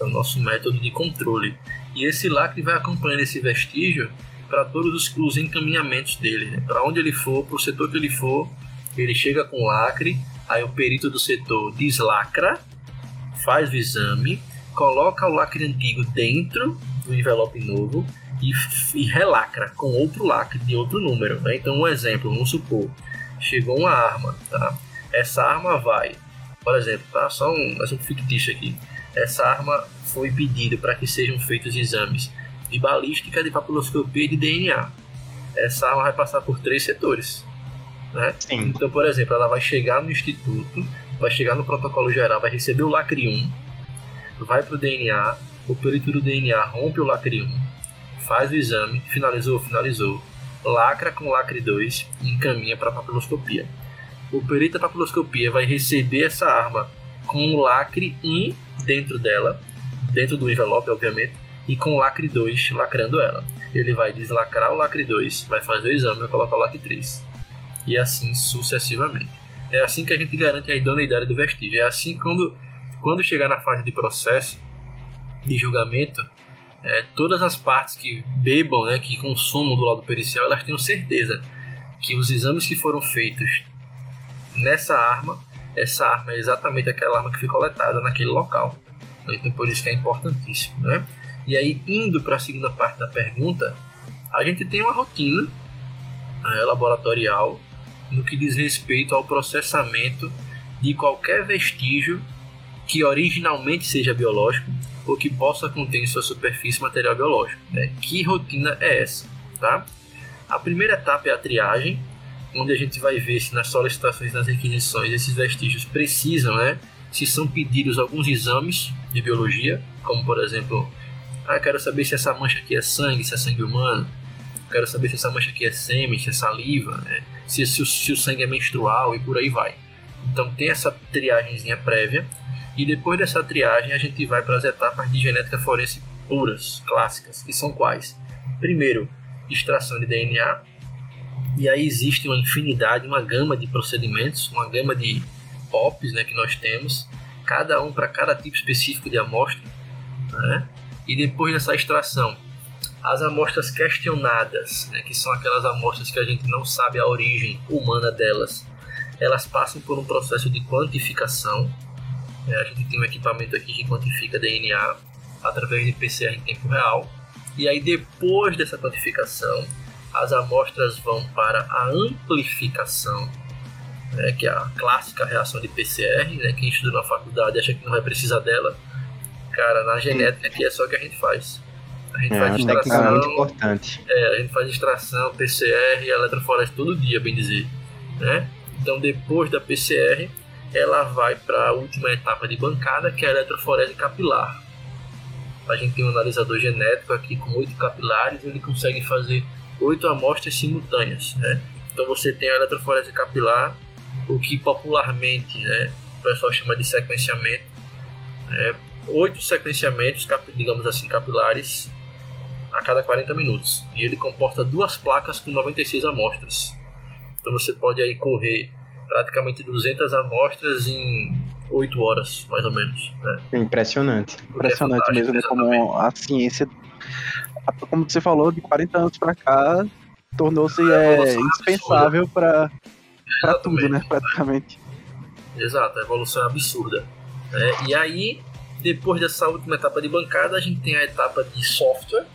É o nosso método de controle. E esse lacre vai acompanhando esse vestígio para todos os, os, encaminhamentos dele. Né? Para onde ele for, para o setor que ele for, ele chega com lacre, aí o perito do setor deslacra, faz o exame, coloca o lacre antigo dentro do envelope novo e, e relacra com outro lacre de outro número. Né? Então, um exemplo, vamos supor, chegou uma arma, tá? Essa arma vai, por exemplo, tá? Só um exemplo fictício aqui essa arma foi pedida para que sejam feitos exames de balística, de papiloscopia e de DNA. Essa arma vai passar por três setores. Né? Então, por exemplo, ela vai chegar no instituto, vai chegar no protocolo geral, vai receber o lacre 1, vai para o DNA, o perito do DNA rompe o lacre 1, faz o exame, finalizou, finalizou, lacra com o lacre 2 e encaminha para a papiloscopia. O perito da papiloscopia vai receber essa arma com o lacre 1 dentro dela, dentro do envelope, obviamente, e com o lacre 2 lacrando ela. Ele vai deslacrar o lacre 2, vai fazer o exame e colocar o lacre 3. E assim sucessivamente. É assim que a gente garante a idoneidade do vestígio. É assim quando, quando chegar na fase de processo, de julgamento, é, todas as partes que bebam, né, que consumam do lado pericial, elas tenham certeza que os exames que foram feitos nessa arma essa arma é exatamente aquela arma que foi coletada naquele local. Então por isso que é importantíssimo, né? E aí indo para a segunda parte da pergunta, a gente tem uma rotina né, laboratorial no que diz respeito ao processamento de qualquer vestígio que originalmente seja biológico ou que possa conter em sua superfície material biológico. Né? Que rotina é essa? Tá? A primeira etapa é a triagem, onde a gente vai ver se nas solicitações, nas requisições, esses vestígios precisam, né? Se são pedidos alguns exames de biologia, como por exemplo, ah, quero saber se essa mancha aqui é sangue, se é sangue humano, quero saber se essa mancha aqui é sêmen, se é saliva, né? se, se, o, se o sangue é menstrual e por aí vai. Então tem essa triagemzinha prévia e depois dessa triagem a gente vai para as etapas de genética forense puras, clássicas, que são quais? Primeiro, extração de DNA, e aí existe uma infinidade, uma gama de procedimentos, uma gama de POPs né, que nós temos, cada um para cada tipo específico de amostra. Né? E depois dessa extração, as amostras questionadas, né, que são aquelas amostras que a gente não sabe a origem humana delas, elas passam por um processo de quantificação. É, a gente tem um equipamento aqui que quantifica DNA através de PCR em tempo real. E aí, depois dessa quantificação, as amostras vão para a amplificação, né, que é a clássica reação de PCR. Né, quem estuda na faculdade acha que não vai precisar dela. Cara, na genética aqui é só o que a gente faz. A gente É, faz técnica extração, muito importante. é, a gente faz extração, PCR eletroforese todo dia, bem dizer. Né? Então, depois da PCR, ela vai para a última etapa de bancada, que é a eletroforese capilar. A gente tem um analisador genético aqui com oito capilares, ele consegue fazer oito amostras simultâneas. Né? Então, você tem a eletroforese capilar, o que popularmente né, o pessoal chama de sequenciamento. né? Oito sequenciamentos, digamos assim, capilares a cada 40 minutos. E ele comporta duas placas com 96 amostras. Então você pode aí correr praticamente 200 amostras em 8 horas, mais ou menos. Né? Impressionante. Impressionante É mesmo, né? fantástico, Como a ciência, como você falou, de 40 anos pra cá, tornou-se É, é, indispensável Exatamente. tudo, né? Praticamente. Exato, a evolução é absurda. né? E aí, depois dessa última etapa de bancada, a gente tem a etapa de software,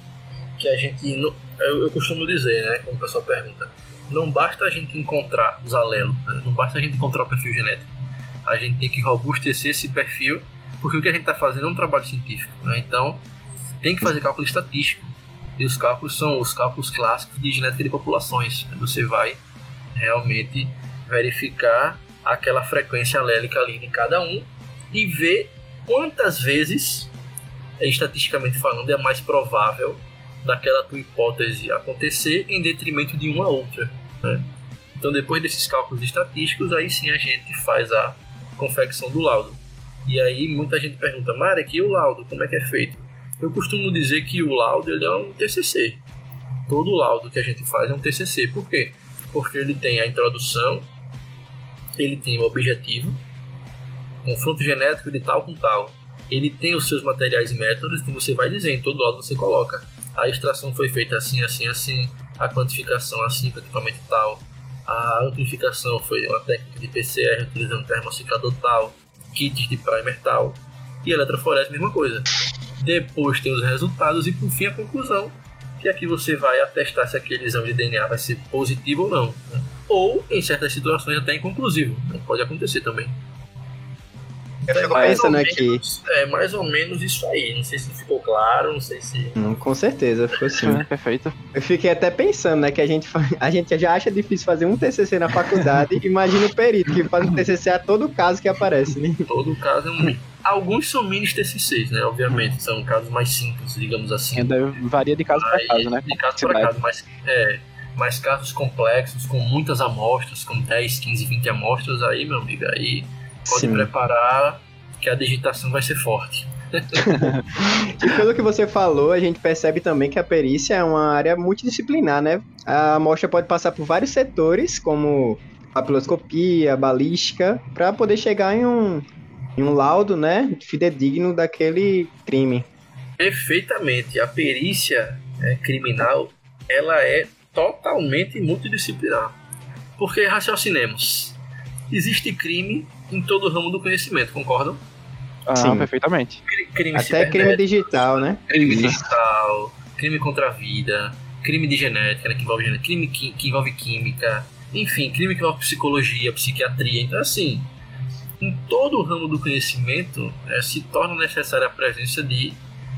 que a gente, não- eu, eu costumo dizer, né, como o pessoal pergunta, não basta a gente encontrar os alelos, né? não basta a gente encontrar o perfil genético. A gente tem que robustecer esse perfil, porque o que a gente está fazendo é um trabalho científico. né? Então, tem que fazer cálculo estatístico. E os cálculos são os cálculos clássicos de genética de populações. Você vai realmente verificar aquela frequência alélica ali de cada um e ver quantas vezes, eh, estatisticamente falando, é mais provável daquela tua hipótese acontecer em detrimento de uma outra. né? Então, depois desses cálculos estatísticos, aí sim a gente faz a confecção do laudo. E aí muita gente pergunta, Marek, e o laudo, como é que é feito? Eu costumo dizer que o laudo ele é um TCC. Todo laudo que a gente faz é um TCC. Por quê? Porque ele tem a introdução, ele tem o objetivo, confronto genético de tal com tal. Ele tem os seus materiais e métodos que você vai dizer, em todo laudo você coloca. A extração foi feita assim, assim, assim, a quantificação assim, com equipamento tal. A amplificação foi uma técnica de PCR utilizando termociclador tal, kits de primer tal. E eletroforese, mesma coisa. Depois tem os resultados e por fim a conclusão, que aqui você vai atestar se aquele exame de DNA vai ser positivo ou não. né? Ou, em certas situações, até inconclusivo. né? Pode acontecer também. Eu fico mais ou pensando aqui. menos- É mais ou menos isso aí. Não sei se ficou claro, não sei se. Hum, Com certeza, ficou. É, perfeito. Eu fiquei até pensando, né, que a gente, a gente já acha difícil fazer um TCC na faculdade, imagina o perito que faz um TCC a todo caso que aparece, né? Todo caso é um. Alguns são mini TCCs, né? Obviamente, são casos mais simples, digamos assim. Varia de caso Aí, caso, né? De caso para caso, mas, é, mas casos complexos, com muitas amostras, com 10, 15, 20 amostras, aí, meu amigo, aí pode Sim. preparar que a digitação vai ser forte. E pelo que você falou, a gente percebe também que a perícia é uma área multidisciplinar, né? A amostra pode passar por vários setores, como papiloscopia, balística, para poder chegar em um, em um laudo, né, fidedigno daquele crime. Perfeitamente. A perícia é, criminal, ela é totalmente multidisciplinar. Porque raciocinemos. Existe crime em todo o ramo do conhecimento, concordam? Ah, Sim. perfeitamente. Cri- Crime Até crime digital, né? crime digital, crime contra a vida, crime de genética, né, que envolve genética, crime qui- que envolve química, enfim, crime que envolve psicologia, psiquiatria. Então, assim, em todo o ramo do conhecimento eh, se torna necessária a presença de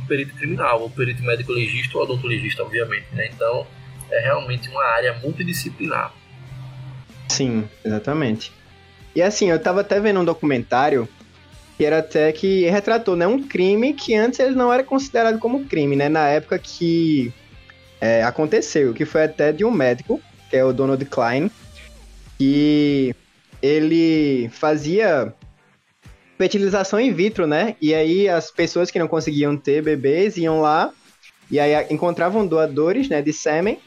perito criminal, ou perito médico legista ou odontologista, obviamente. Né? Então, é realmente uma área multidisciplinar. Sim, exatamente. E assim, eu tava até vendo um documentário que era até que retratou, né, um crime que antes ele não era considerado como crime, né, na época que é, aconteceu, que foi até de um médico, que é o Donald Klein, que ele fazia fertilização in vitro, né? E aí as pessoas que não conseguiam ter bebês iam lá e aí encontravam doadores, né, de sêmen.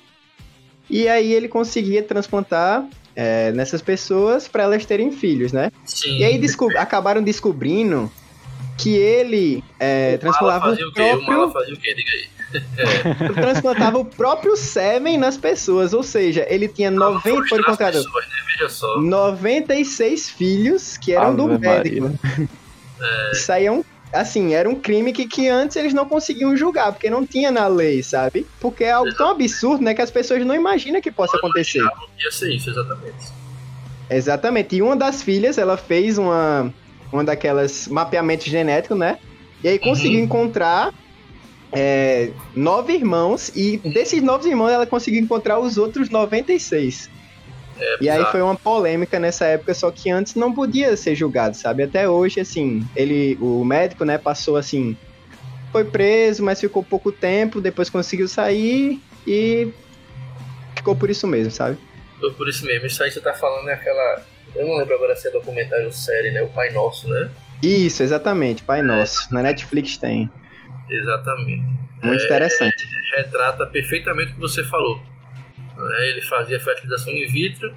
E aí ele conseguia transplantar é, nessas pessoas para elas terem filhos, né? Sim. E aí descob acabaram descobrindo que ele é, transplantava o, o próprio... O mala fazia o quê? Diga aí. É. transplantava o próprio sêmen nas pessoas, ou seja, ele tinha 90, foi encontrado, pessoas, né? Veja só. 96 filhos que eram Ave do médico. É, Isso aí é um, assim, era um crime que, que antes eles não conseguiam julgar, porque não tinha na lei, sabe? Porque é algo tão absurdo, né, que as pessoas não imaginam que possa acontecer. ia ser isso, exatamente. Exatamente. E uma das filhas, ela fez uma, uma daquelas mapeamentos genéticos, né? E aí conseguiu Uhum. encontrar é, nove irmãos, e desses nove irmãos ela conseguiu encontrar os outros 96. É, E aí foi uma polêmica nessa época, só que antes não podia ser julgado, sabe? Até hoje, assim, ele, o médico, né, passou assim, foi preso, mas ficou pouco tempo, depois conseguiu sair e ficou por isso mesmo, sabe? Foi por isso mesmo. Isso aí você tá falando é aquela. Eu não lembro agora se é documentário ou série, né? O Pai Nosso, né? Isso, exatamente, Pai Nosso. Na Netflix tem. Exatamente. Muito É, interessante. Retrata perfeitamente o que você falou. né? Ele fazia fertilização in vitro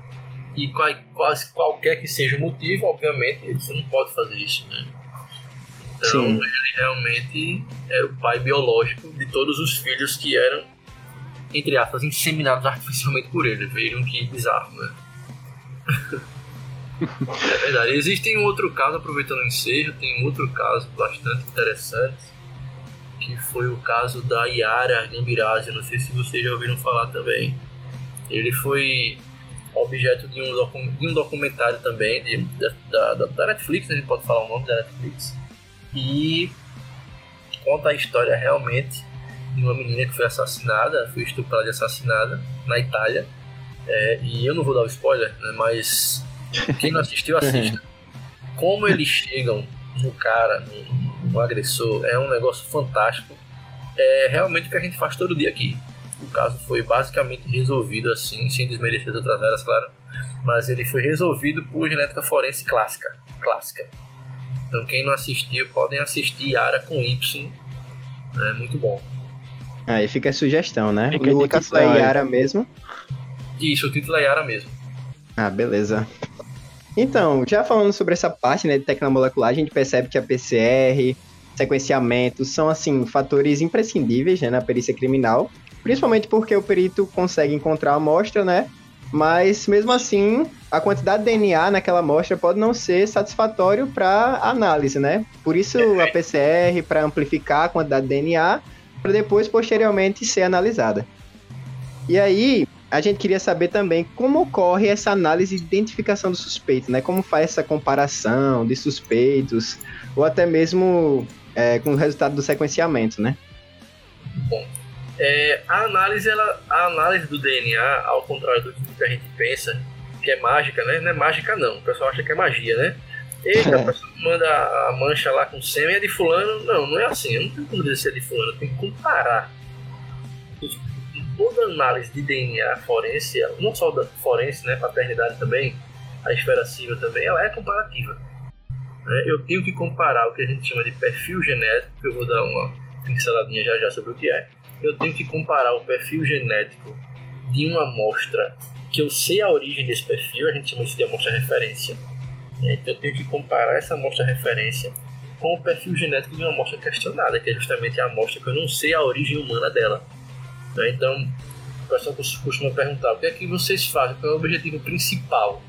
e qual- quase qualquer que seja o motivo, obviamente, você não pode fazer isso, né? Então, Sim. ele realmente é o pai biológico de todos os filhos que eram, entre aspas, inseminados artificialmente por ele. Vejam que bizarro, né? é verdade. Existe um outro caso, aproveitando o ensejo, tem um outro caso bastante interessante, que foi o caso da Yara Gambirazi. Não sei se vocês já ouviram falar também. Ele foi objeto de um, docu- de um documentário também de, da, da, da Netflix, né? a gente pode falar o nome da Netflix. E conta a história realmente de uma menina que foi assassinada, foi estuprada e assassinada na Itália. É, e eu não vou dar o spoiler, né, mas quem não assistiu, assista. Como eles chegam no cara, no, no agressor, é um negócio fantástico. É realmente o que a gente faz todo dia aqui. O caso foi basicamente resolvido assim, sem desmerecer as outras áreas, claro. Mas ele foi resolvido por genética forense clássica. Clássica. Então quem não assistiu, podem assistir Yara com Y. É muito bom. Aí fica a sugestão, né? Fica o título é. Yara mesmo. Isso, o título é Yara mesmo. Ah, beleza. Então, já falando sobre essa parte né, de tecnomolecular, a gente percebe que a PCR, sequenciamento, são, assim, fatores imprescindíveis né, na perícia criminal, principalmente porque o perito consegue encontrar a amostra, né? Mas, mesmo assim, a quantidade de DNA naquela amostra pode não ser satisfatório para análise, né? Por isso, a PCR, para amplificar a quantidade de DNA, para depois, posteriormente, ser analisada. E aí, a gente queria saber também como ocorre essa análise de identificação do suspeito, né? Como faz essa comparação de suspeitos, ou até mesmo é, com o resultado do sequenciamento, né? É, a, análise, ela, a análise do DNA, ao contrário do que a gente pensa, que é mágica, né? Não é mágica não, o pessoal acha que é magia, né? Eita, a pessoa manda a mancha lá com sêmen, é de fulano. Não, não é assim, eu não tenho como dizer se é de fulano, tem que comparar. Toda análise de DNA forense, não só da forense, né, paternidade também, a esfera civil também, ela é comparativa. né? Eu tenho que comparar o que a gente chama de perfil genético, que eu vou dar uma pinceladinha já já sobre o que é. Eu tenho que comparar o perfil genético de uma amostra que eu sei a origem desse perfil, a gente chama isso de amostra referência. né? Então eu tenho que comparar essa amostra referência com o perfil genético de uma amostra questionada, que é justamente a amostra que eu não sei a origem humana dela. Né? Então, o pessoal cos- costuma perguntar: o que é que vocês fazem? Qual é o objetivo principal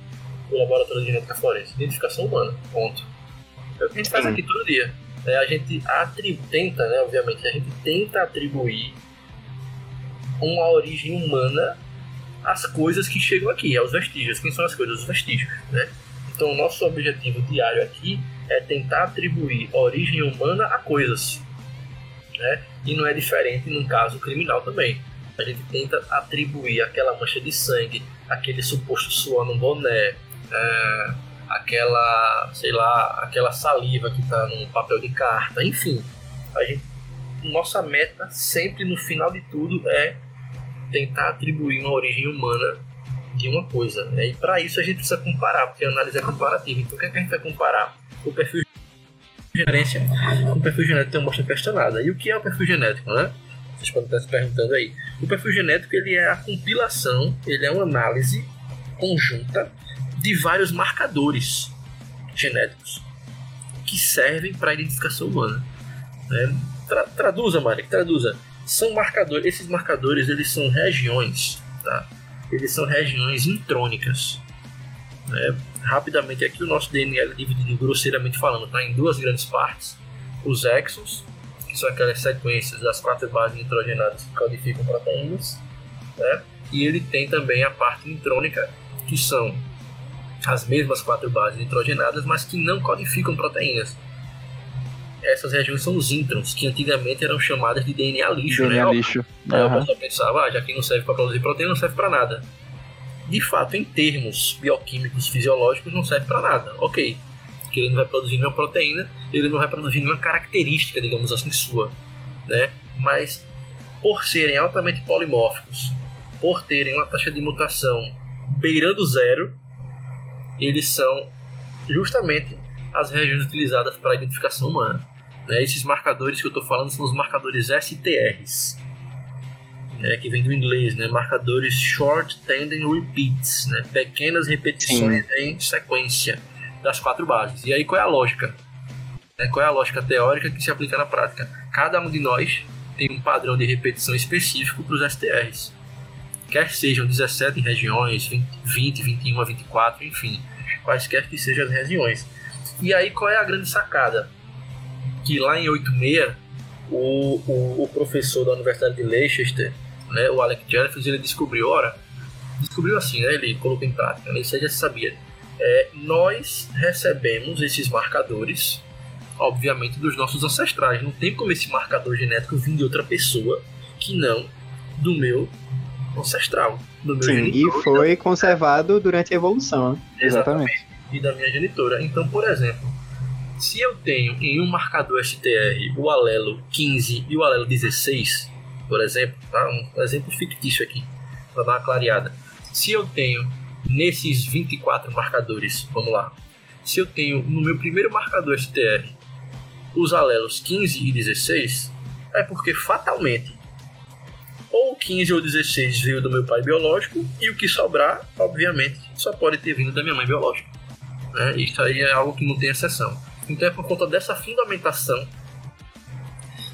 do laboratório de genética forense? Identificação humana. Ponto. É o que a gente faz aqui todo dia. É, a gente tenta, né, obviamente, a gente tenta atribuir uma origem humana às coisas que chegam aqui, aos vestígios. Quem são as coisas? Os vestígios, né? Então, o nosso objetivo diário aqui é tentar atribuir origem humana a coisas. Né? E não é diferente num caso criminal também. A gente tenta atribuir aquela mancha de sangue, aquele suposto suor no boné, é, aquela, sei lá, aquela saliva que está num papel de carta, enfim. A gente, nossa meta sempre no final de tudo é tentar atribuir uma origem humana de uma coisa. Né? E para isso a gente precisa comparar, porque a análise é comparativa. Então o que, é que a gente vai comparar? O perfil gerência o perfil genético tem mostra questionada. E o que é o perfil genético, né? Vocês podem estar se perguntando aí. O perfil genético ele é a compilação, ele é uma análise conjunta de vários marcadores genéticos que servem para a identificação humana. Né? Tra traduza, Marek, traduza. São marcadores, esses marcadores eles são regiões, tá? Eles são regiões intrônicas. Né? Rapidamente aqui o nosso DNA é dividido grosseiramente falando tá? em duas grandes partes. Os exons, que são aquelas sequências das quatro bases nitrogenadas que codificam proteínas, né? e ele tem também a parte intrônica, que são as mesmas quatro bases nitrogenadas, mas que não codificam proteínas. Essas regiões são os introns, que antigamente eram chamadas de DNA lixo. DNA né? lixo. Aí uhum. o pessoal pensava, ah, já que não serve para produzir proteína, não serve para nada. De fato, em termos bioquímicos, fisiológicos, não serve para nada. Ok, porque ele não vai produzir nenhuma proteína, ele não vai produzir nenhuma característica, digamos assim, sua. Né? Mas, por serem altamente polimórficos, por terem uma taxa de mutação beirando zero, eles são justamente as regiões utilizadas para a identificação humana. Né? Esses marcadores que eu estou falando são os marcadores STRs, né? que vem do inglês, né? marcadores Short Tandem Repeats, né? pequenas repetições Sim. em sequência das quatro bases. E aí qual é a lógica? Né? Qual é a lógica teórica que se aplica na prática? Cada um de nós tem um padrão de repetição específico para os STRs quer sejam 17 regiões, 20, 20, 21, 24, enfim, quaisquer que sejam as regiões. E aí qual é a grande sacada? Que lá em 86, o, o, o professor da Universidade de Leicester, né, o Alec Jeffers, ele descobriu, ora, descobriu assim, né, ele colocou em prática, né, isso aí já se sabia. É, nós recebemos esses marcadores, obviamente, dos nossos ancestrais. Não tem como esse marcador genético vir de outra pessoa que não do meu ancestral. Do meu Sim, genitor, e foi da... conservado durante a evolução. Né? Exatamente. E da minha genitora. Então, por exemplo, se eu tenho em um marcador STR o alelo 15 e o alelo 16, por exemplo, tá? um exemplo fictício aqui, para dar uma clareada. Se eu tenho nesses 24 marcadores, vamos lá, se eu tenho no meu primeiro marcador STR os alelos 15 e 16, é porque fatalmente ou 15 ou 16 veio do meu pai biológico, e o que sobrar, obviamente, só pode ter vindo da minha mãe biológica. Né? Isso aí é algo que não tem exceção. Então é por conta dessa fundamentação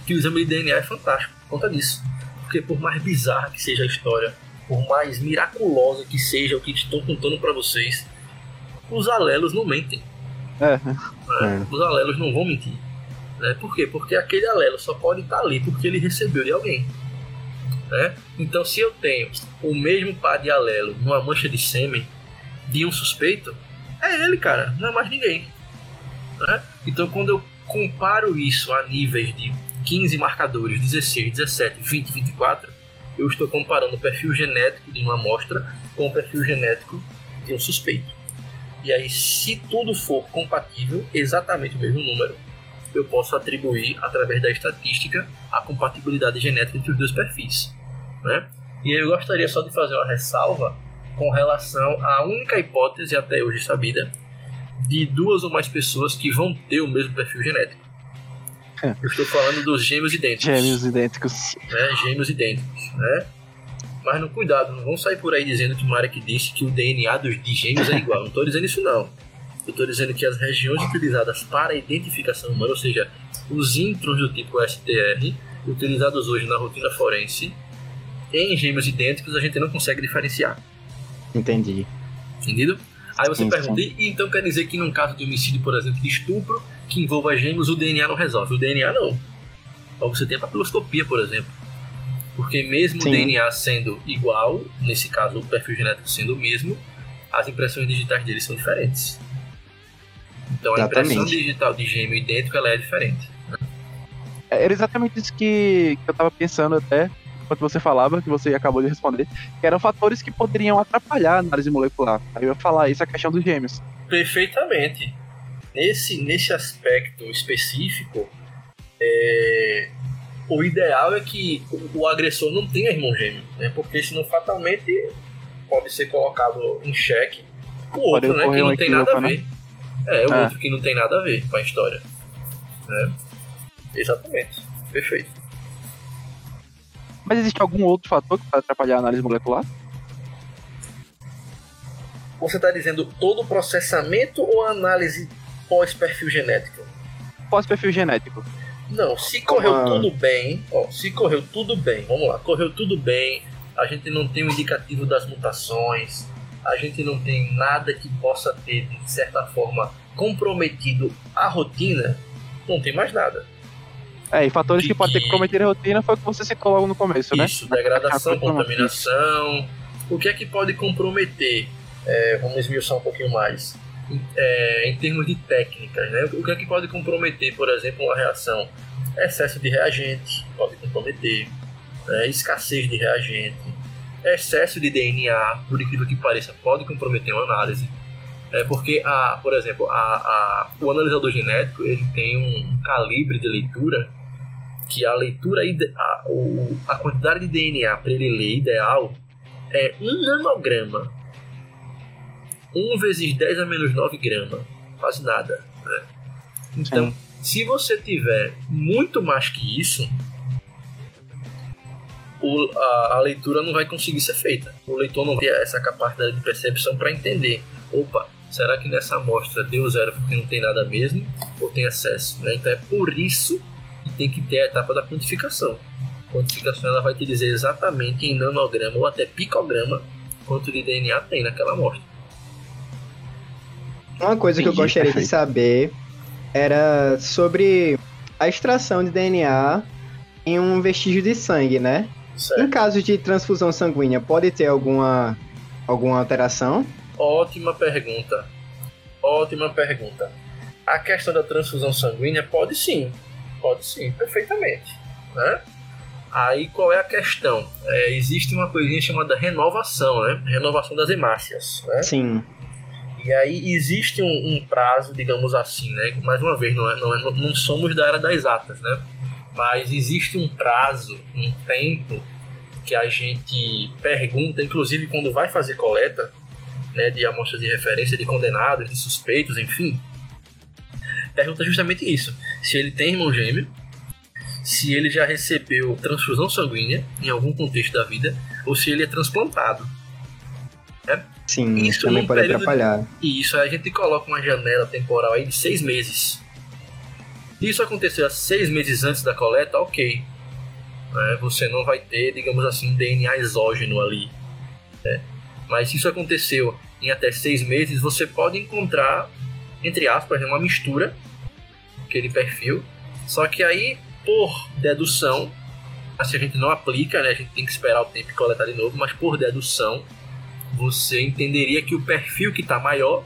que o exame de DNA é fantástico, por conta disso. Porque por mais bizarra que seja a história, por mais miraculosa que seja o que estou contando para vocês, os alelos não mentem. É. É, os alelos não vão mentir. Né? Por quê? Porque aquele alelo só pode estar ali porque ele recebeu de alguém. Né? Então, se eu tenho o mesmo par de alelo numa mancha de sêmen de um suspeito, é ele, cara, não é mais ninguém. Né? Então, quando eu comparo isso a níveis de 15 marcadores, 16, 17, 20, 24, eu estou comparando o perfil genético de uma amostra com o perfil genético de um suspeito. E aí, se tudo for compatível, exatamente o mesmo número, eu posso atribuir, através da estatística, a compatibilidade genética entre os dois perfis. Né? E eu gostaria só de fazer uma ressalva com relação à única hipótese até hoje sabida de duas ou mais pessoas que vão ter o mesmo perfil genético. Eu estou falando dos gêmeos idênticos. Gêmeos idênticos. Né? Gêmeos idênticos, né? Mas no cuidado, não vão sair por aí dizendo que Marek disse que o DNA dos de gêmeos é igual. Não estou dizendo isso não. Eu estou dizendo que as regiões utilizadas para a identificação humana, ou seja, os introns do tipo STR, utilizados hoje na rotina forense, em gêmeos idênticos a gente não consegue diferenciar. Entendi. Entendido? Aí você sim, pergunta, sim. e então quer dizer que num caso de homicídio, por exemplo, de estupro, que envolva gêmeos, o DNA não resolve. O DNA não. Ou você tem a papiloscopia, por exemplo. Porque mesmo sim. o DNA sendo igual, nesse caso o perfil genético sendo o mesmo, as impressões digitais deles são diferentes. Então a Exatamente. impressão digital de gêmeo idêntico ela é diferente. É, Era exatamente isso que, que eu tava pensando até enquanto você falava, que você acabou de responder, que eram fatores que poderiam atrapalhar a análise molecular. Aí eu ia falar isso, a questão dos gêmeos. Perfeitamente. Nesse, nesse aspecto específico, é, o ideal é que o, o agressor não tenha irmão gêmeo, né? porque senão fatalmente pode ser colocado em xeque o outro, né? Que não tem nada a ver. Né? É, o é. outro que não tem nada a ver com a história. Né? Exatamente. Perfeito. Mas existe algum outro fator que pode atrapalhar a análise molecular? Você está dizendo todo o processamento ou análise pós-perfil genético? Pós-perfil genético. Não, se correu ah. tudo bem, ó, se correu tudo bem, vamos lá, correu tudo bem, a gente não tem o um indicativo das mutações, a gente não tem nada que possa ter, de certa forma, comprometido a rotina, não tem mais nada. É, e fatores que, que podem ter comprometer a rotina foi o que você citou logo no começo, isso, né? Isso, degradação, contaminação. O que é que pode comprometer? É, vamos esmiuçar um pouquinho mais. É, em termos de técnicas, né? O que é que pode comprometer, por exemplo, uma reação? Excesso de reagente pode comprometer, é, escassez de reagente, excesso de DNA, por incrível que pareça, pode comprometer uma análise. É porque, a, por exemplo, a, a, o analisador genético ele tem um calibre de leitura que a leitura, a, a quantidade de DNA para ele ler ideal é 1 nanograma. 1 vezes 10 a menos 9 grama. Quase nada. Né? Então, se você tiver muito mais que isso, o, a, a, leitura não vai conseguir ser feita. O leitor não tem essa capacidade de percepção para entender. Opa, será que nessa amostra deu zero porque não tem nada mesmo? Ou tem excesso? Né? Então é por isso tem que ter a etapa da quantificação. A quantificação ela vai te dizer exatamente em nanograma ou até picograma quanto de DNA tem naquela amostra. Uma coisa Entendi, que eu gostaria perfeito. de saber era sobre a extração de DNA em um vestígio de sangue, né? Certo. Em caso de transfusão sanguínea, pode ter alguma, alguma alteração? Ótima pergunta. Ótima pergunta. A questão da transfusão sanguínea pode sim. Pode sim, perfeitamente. Né? Aí qual é a questão? É, existe uma coisinha chamada renovação, né? Renovação das hemácias. Né? Sim. E aí existe um, um, prazo, digamos assim, né? Mais uma vez, não, é, não, é, não somos da era das atas, né? Mas existe um prazo, um tempo que a gente pergunta, inclusive quando vai fazer coleta, né, de amostras de referência de condenados, de suspeitos, enfim, pergunta justamente isso: se ele tem irmão gêmeo, se ele já recebeu transfusão sanguínea em algum contexto da vida, ou se ele é transplantado. É? Sim, isso também pode atrapalhar. De... Isso, a gente coloca uma janela temporal aí de seis meses. Se isso aconteceu há seis meses antes da coleta, ok. É, você não vai ter, digamos assim, DNA exógeno ali. Né? Mas se isso aconteceu em até seis meses, você pode encontrar, entre aspas, uma mistura aquele perfil. Só que aí, por dedução, se a gente não aplica, né, a gente tem que esperar o tempo e coletar de novo, mas por dedução, você entenderia que o perfil que está maior,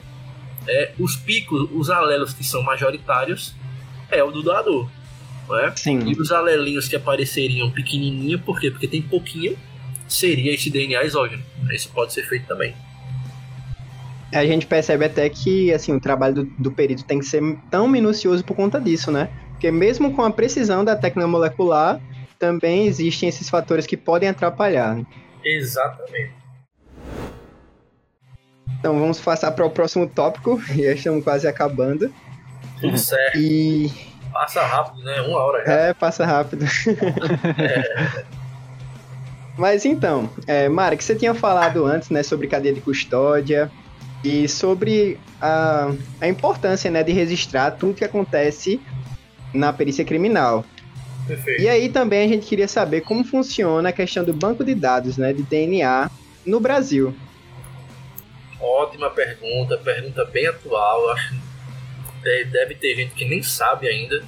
é os picos, os alelos que são majoritários, é o do doador. Né? Sim. E os alelinhos que apareceriam pequenininho, por quê? Porque tem pouquinho, seria esse DNA exógeno. Isso pode ser feito também a gente percebe até que assim o trabalho do, do, perito tem que ser tão minucioso por conta disso, né? Porque mesmo com a precisão da técnica molecular, também existem esses fatores que podem atrapalhar. Exatamente. Então vamos passar para o próximo tópico, já estamos quase acabando. Tudo certo. E passa rápido, né? Uma hora já. É, passa rápido. é. Mas então, é, Mara, que você tinha falado antes, né, sobre cadeia de custódia, e sobre a, a importância né, de registrar tudo que acontece na perícia criminal. Perfeito. E aí também a gente queria saber como funciona a questão do banco de dados né, de DNA no Brasil. Ótima pergunta, pergunta bem atual. Acho que deve ter gente que nem sabe ainda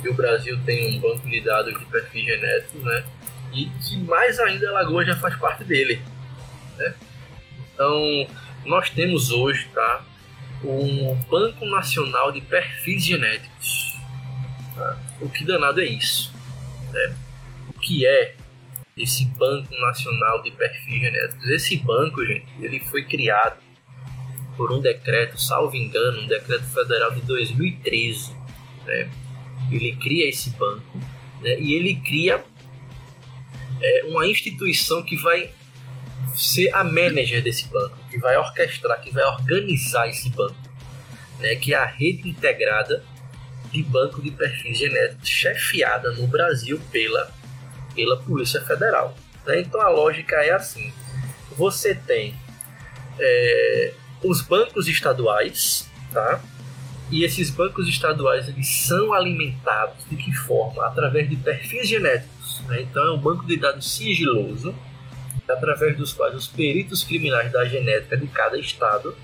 que o Brasil tem um banco de dados de perfil genético, né? E que mais ainda a Lagoa já faz parte dele. Né? Então, nós temos hoje, tá? Um Banco Nacional de Perfis Genéticos. Tá? O que danado é isso? Né? O que é esse Banco Nacional de Perfis Genéticos? Esse banco, gente, ele foi criado por um decreto, salvo engano, um decreto federal de 2013. Né? Ele cria esse banco né? e ele cria é, uma instituição que vai ser a manager desse banco, que vai orquestrar, que vai organizar esse banco, né? que é a rede integrada de banco de perfis genéticos, chefiada no Brasil pela, pela Polícia Federal. Né? Então a lógica é assim: você tem é, os bancos estaduais, tá? E esses bancos estaduais eles são alimentados de que forma? Através de perfis genéticos. Né? Então é um banco de dados sigiloso, através dos quais os peritos criminais da genética de cada estado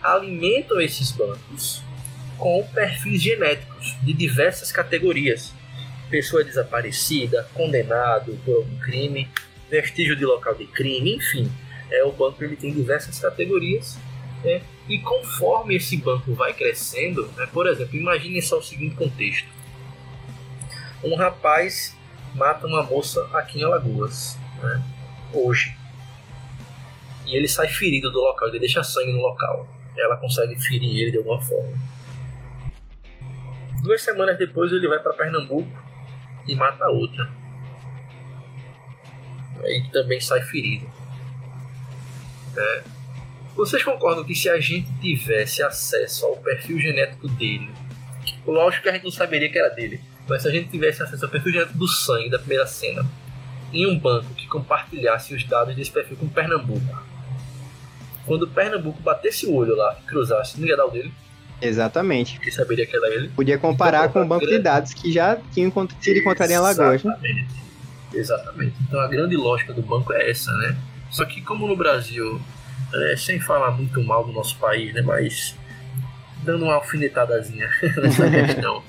alimentam esses bancos com perfis genéticos de diversas categorias. Pessoa desaparecida, condenado por algum crime, vestígio de local de crime, enfim é, o banco ele tem diversas categorias né? e conforme esse banco vai crescendo, né? por exemplo, imagine só o seguinte contexto: um rapaz mata uma moça aqui em Alagoas, né? hoje, e ele sai ferido do local, ele deixa sangue no local, ela consegue ferir ele de alguma forma. Duas semanas depois ele vai para Pernambuco e mata outra. E também sai ferido. É. Vocês concordam que se a gente tivesse acesso ao perfil genético dele, lógico que a gente não saberia que era dele, mas se a gente tivesse acesso ao perfil genético do sangue da primeira cena, em um banco que compartilhasse os dados desse perfil com Pernambuco, quando Pernambuco batesse o olho lá e cruzasse, não ia dar o dele? Exatamente. Que saberia que era ele? Podia comparar então, com o banco grande... de dados que já tinha sido encontrado em Alagoas. Exatamente. Né? Exatamente. Então a grande lógica do banco é essa, né? Só que como no Brasil, é, sem falar muito mal do nosso país, né, mas dando uma alfinetadazinha nessa questão,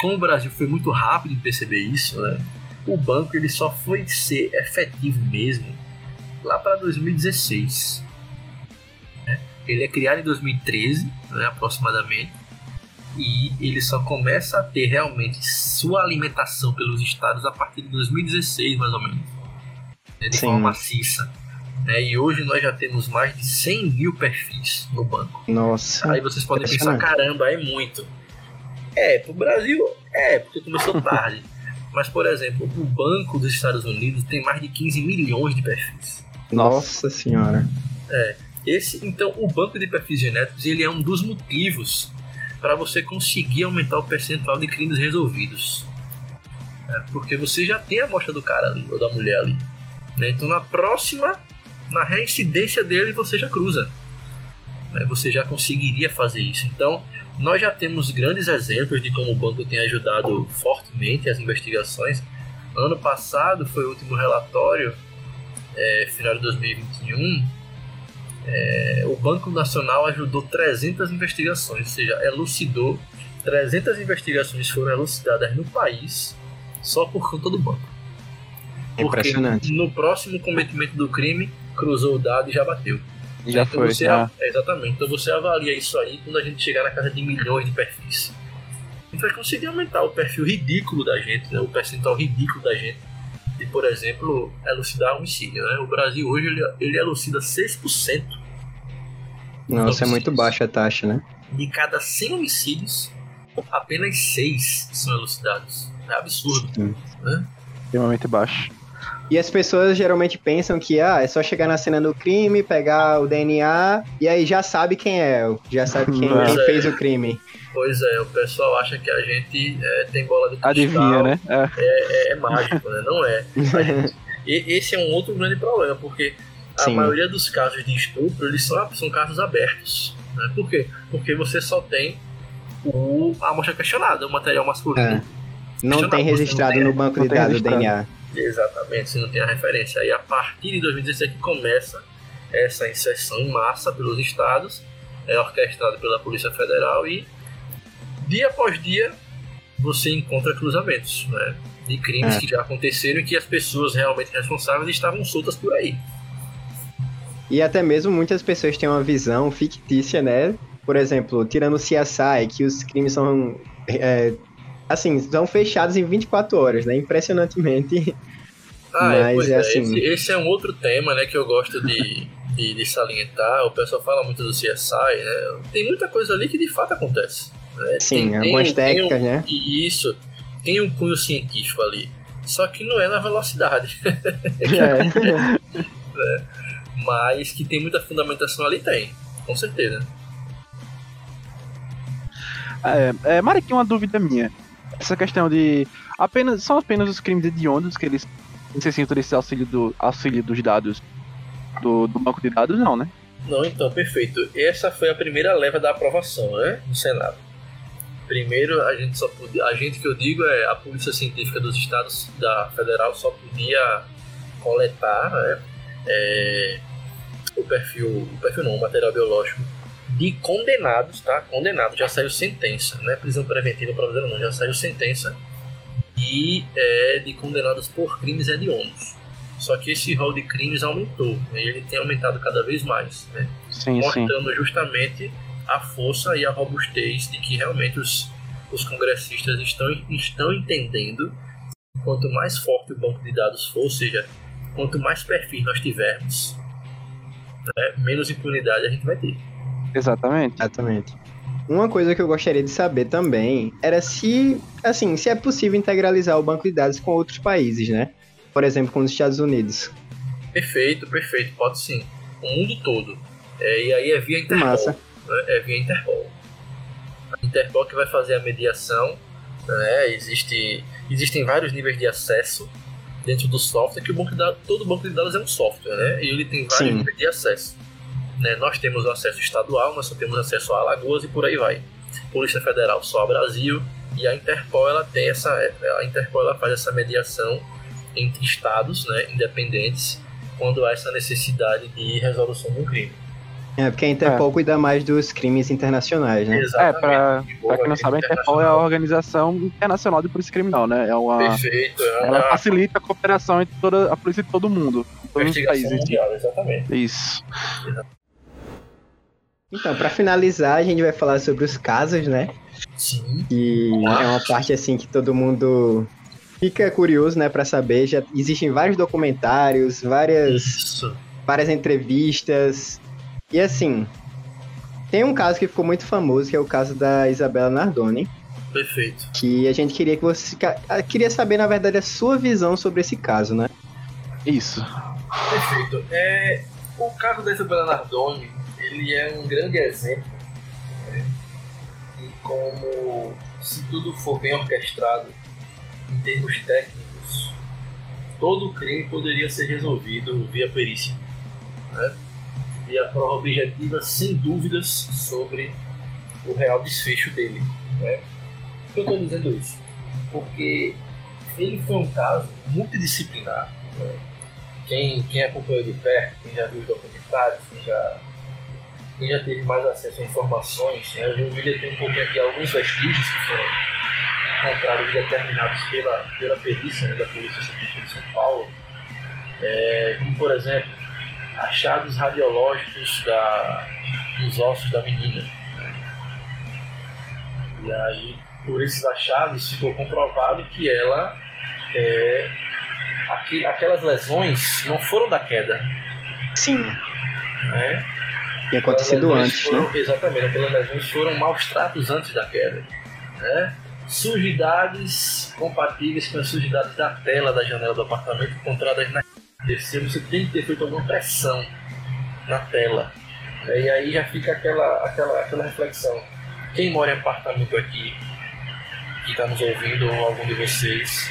como o Brasil foi muito rápido em perceber isso, né, o banco ele só foi ser efetivo mesmo lá para 2016. Né? Ele é criado em 2013, né, aproximadamente, e ele só começa a ter realmente sua alimentação pelos estados a partir de 2016, mais ou menos, né, de Sim. forma maciça. Né? E hoje nós já temos mais de 100 mil perfis no banco. Nossa. Aí vocês podem pensar, caramba, é muito. É, pro Brasil é, porque começou tarde. Mas, por exemplo, o Banco dos Estados Unidos tem mais de 15 milhões de perfis. Nossa senhora. É. Esse, então, o banco de perfis genéticos ele é um dos motivos para você conseguir aumentar o percentual de crimes resolvidos. É, porque você já tem a amostra do cara ali, ou da mulher ali. Né? Então, na próxima na reincidência dele você já cruza. Né? Você já conseguiria fazer isso. Então, nós já temos grandes exemplos de como o banco tem ajudado fortemente as investigações. Ano passado foi o último relatório, é, final de 2021. É, o Banco Nacional ajudou 300 investigações, ou seja, elucidou 300 investigações foram elucidadas no país só por conta do banco. Porque Impressionante. no próximo cometimento do crime, cruzou o dado e já bateu. Já então foi. Você, já. Exatamente. Então você avalia isso aí quando a gente chegar na casa de milhões de perfis. A gente vai conseguir aumentar o perfil ridículo da gente, né? o percentual ridículo da gente de, por exemplo, elucidar homicídio. Né? O Brasil hoje ele, ele elucida 6%. Nossa, é muito baixa a taxa, né? De cada 100 homicídios, apenas 6 são elucidados. É absurdo. Sim. Né? Extremamente baixo. E as pessoas geralmente pensam que ah, é só chegar na cena do crime, pegar o DNA e aí já sabe quem é, já sabe quem, quem é. fez o crime. Pois é, o pessoal acha que a gente é, tem bola de cristal. Adivinha, né? É, é, é mágico, né? Não é. Gente, esse é um outro grande problema, porque a Sim. maioria dos casos de estupro, eles são, são casos abertos. Né? Por quê? Porque você só tem o, a amostra questionada, o material masculino. É. Não tem registrado no banco de dados o DNA. Exatamente, se não tem a referência. Aí a partir de 2016 é que começa essa inserção em massa pelos estados, é orquestrada pela Polícia Federal e dia após dia você encontra cruzamentos né, de crimes é. que já aconteceram e que as pessoas realmente responsáveis estavam soltas por aí. E até mesmo muitas pessoas têm uma visão fictícia, né? Por exemplo, tirando o CSI, que os crimes são é, assim, são fechados em 24 horas, né? Impressionantemente. Ah, Mas é, é assim. Esse, esse, é um outro tema, né, que eu gosto de, de, de, salientar. O pessoal fala muito do CSI, né? Tem muita coisa ali que de fato acontece. Né? Sim, tem, algumas tem, técnicas, tem um, né? Isso. Tem um cunho científico ali. Só que não é na velocidade. É. é. Mas que tem muita fundamentação ali, tem. Com certeza. É, é, Mara, aqui uma dúvida minha. Essa questão de. apenas São apenas os crimes hediondos que eles necessitam desse auxílio, do, auxílio dos dados do, do banco de dados, não, né? Não, então, perfeito. Essa foi a primeira leva da aprovação, né? No Senado. Primeiro, a gente só podia. A gente que eu digo é a Polícia Científica dos Estados da Federal só podia coletar né, é, o perfil. O perfil não, o material biológico de condenados, tá? Condenados, já saiu sentença, não é prisão preventiva provisória não, já saiu sentença e é, de condenados por crimes hediondos. Só que esse rol de crimes aumentou, né? ele tem aumentado cada vez mais, né? Sim, mostrando sim. justamente a força e a robustez de que realmente os, os congressistas estão, estão entendendo quanto mais forte o banco de dados for, ou seja, quanto mais perfis nós tivermos, né, menos impunidade a gente vai ter. Exatamente. Exatamente. Uma coisa que eu gostaria de saber também era se, assim, se é possível integralizar o banco de dados com outros países, né? Por exemplo, com os Estados Unidos. Perfeito, perfeito, pode sim. O mundo todo. É, e aí é via Interpol. Massa. Né? É via Interpol. A Interpol que vai fazer a mediação. Né? Existe, existem vários níveis de acesso dentro do software, que o banco de dados, todo banco de dados é um software, né? E ele tem vários sim. níveis de acesso. Né? Nós temos o acesso estadual, nós só temos acesso a Alagoas e por aí vai. Polícia Federal só Brasil e a Interpol ela tem essa a Interpol ela faz essa mediação entre estados, né, independentes, quando há essa necessidade de resolução de um crime. É, porque a Interpol é. cuida mais dos crimes internacionais, né? Exatamente. É, pra, pra quem não sabe, a Interpol é a Organização Internacional de Polícia Criminal, né? É uma, Perfeito. É uma... Ela facilita a cooperação entre toda a polícia de todo mundo. Todos os países. Mundial, exatamente. Isso. Então, para finalizar, a gente vai falar sobre os casos, né? Sim. E é uma parte assim que todo mundo fica curioso, né, para saber. Já existem vários documentários, várias Isso. várias entrevistas. E assim, tem um caso que ficou muito famoso, que é o caso da Isabela Nardoni. Perfeito. Que a gente queria que você queria saber na verdade a sua visão sobre esse caso, né? Isso. Perfeito. É, o caso da Isabela Nardoni ele é um grande exemplo né, de como, se tudo for bem orquestrado em termos técnicos, todo crime poderia ser resolvido via perícia. Né? Via prova objetiva, sem dúvidas sobre o real desfecho dele. Né? Por que eu estou dizendo isso? Porque ele foi um caso multidisciplinar. Né? Quem, quem acompanhou de perto, quem já viu os documentários, quem já quem já teve mais acesso a informações, né, eu vi ter um pouquinho aqui alguns vestígios que foram encontrados e determinados pela, pela perícia né, da Polícia Científica de São Paulo, é, como por exemplo, achados radiológicos da, dos ossos da menina. E aí, por esses achados, ficou comprovado que ela, é, aqui, aquelas lesões não foram da queda. Sim. Né? Tinha acontecido antes, foram, né? Exatamente, aquelas lesões foram maus tratos antes da queda. Né? Sujidades compatíveis com as sujidades da tela da janela do apartamento encontradas na terceira, você tem que ter feito alguma pressão na tela. E aí já fica aquela, aquela, aquela reflexão. Quem mora em apartamento aqui, que está nos ouvindo, ou algum de vocês,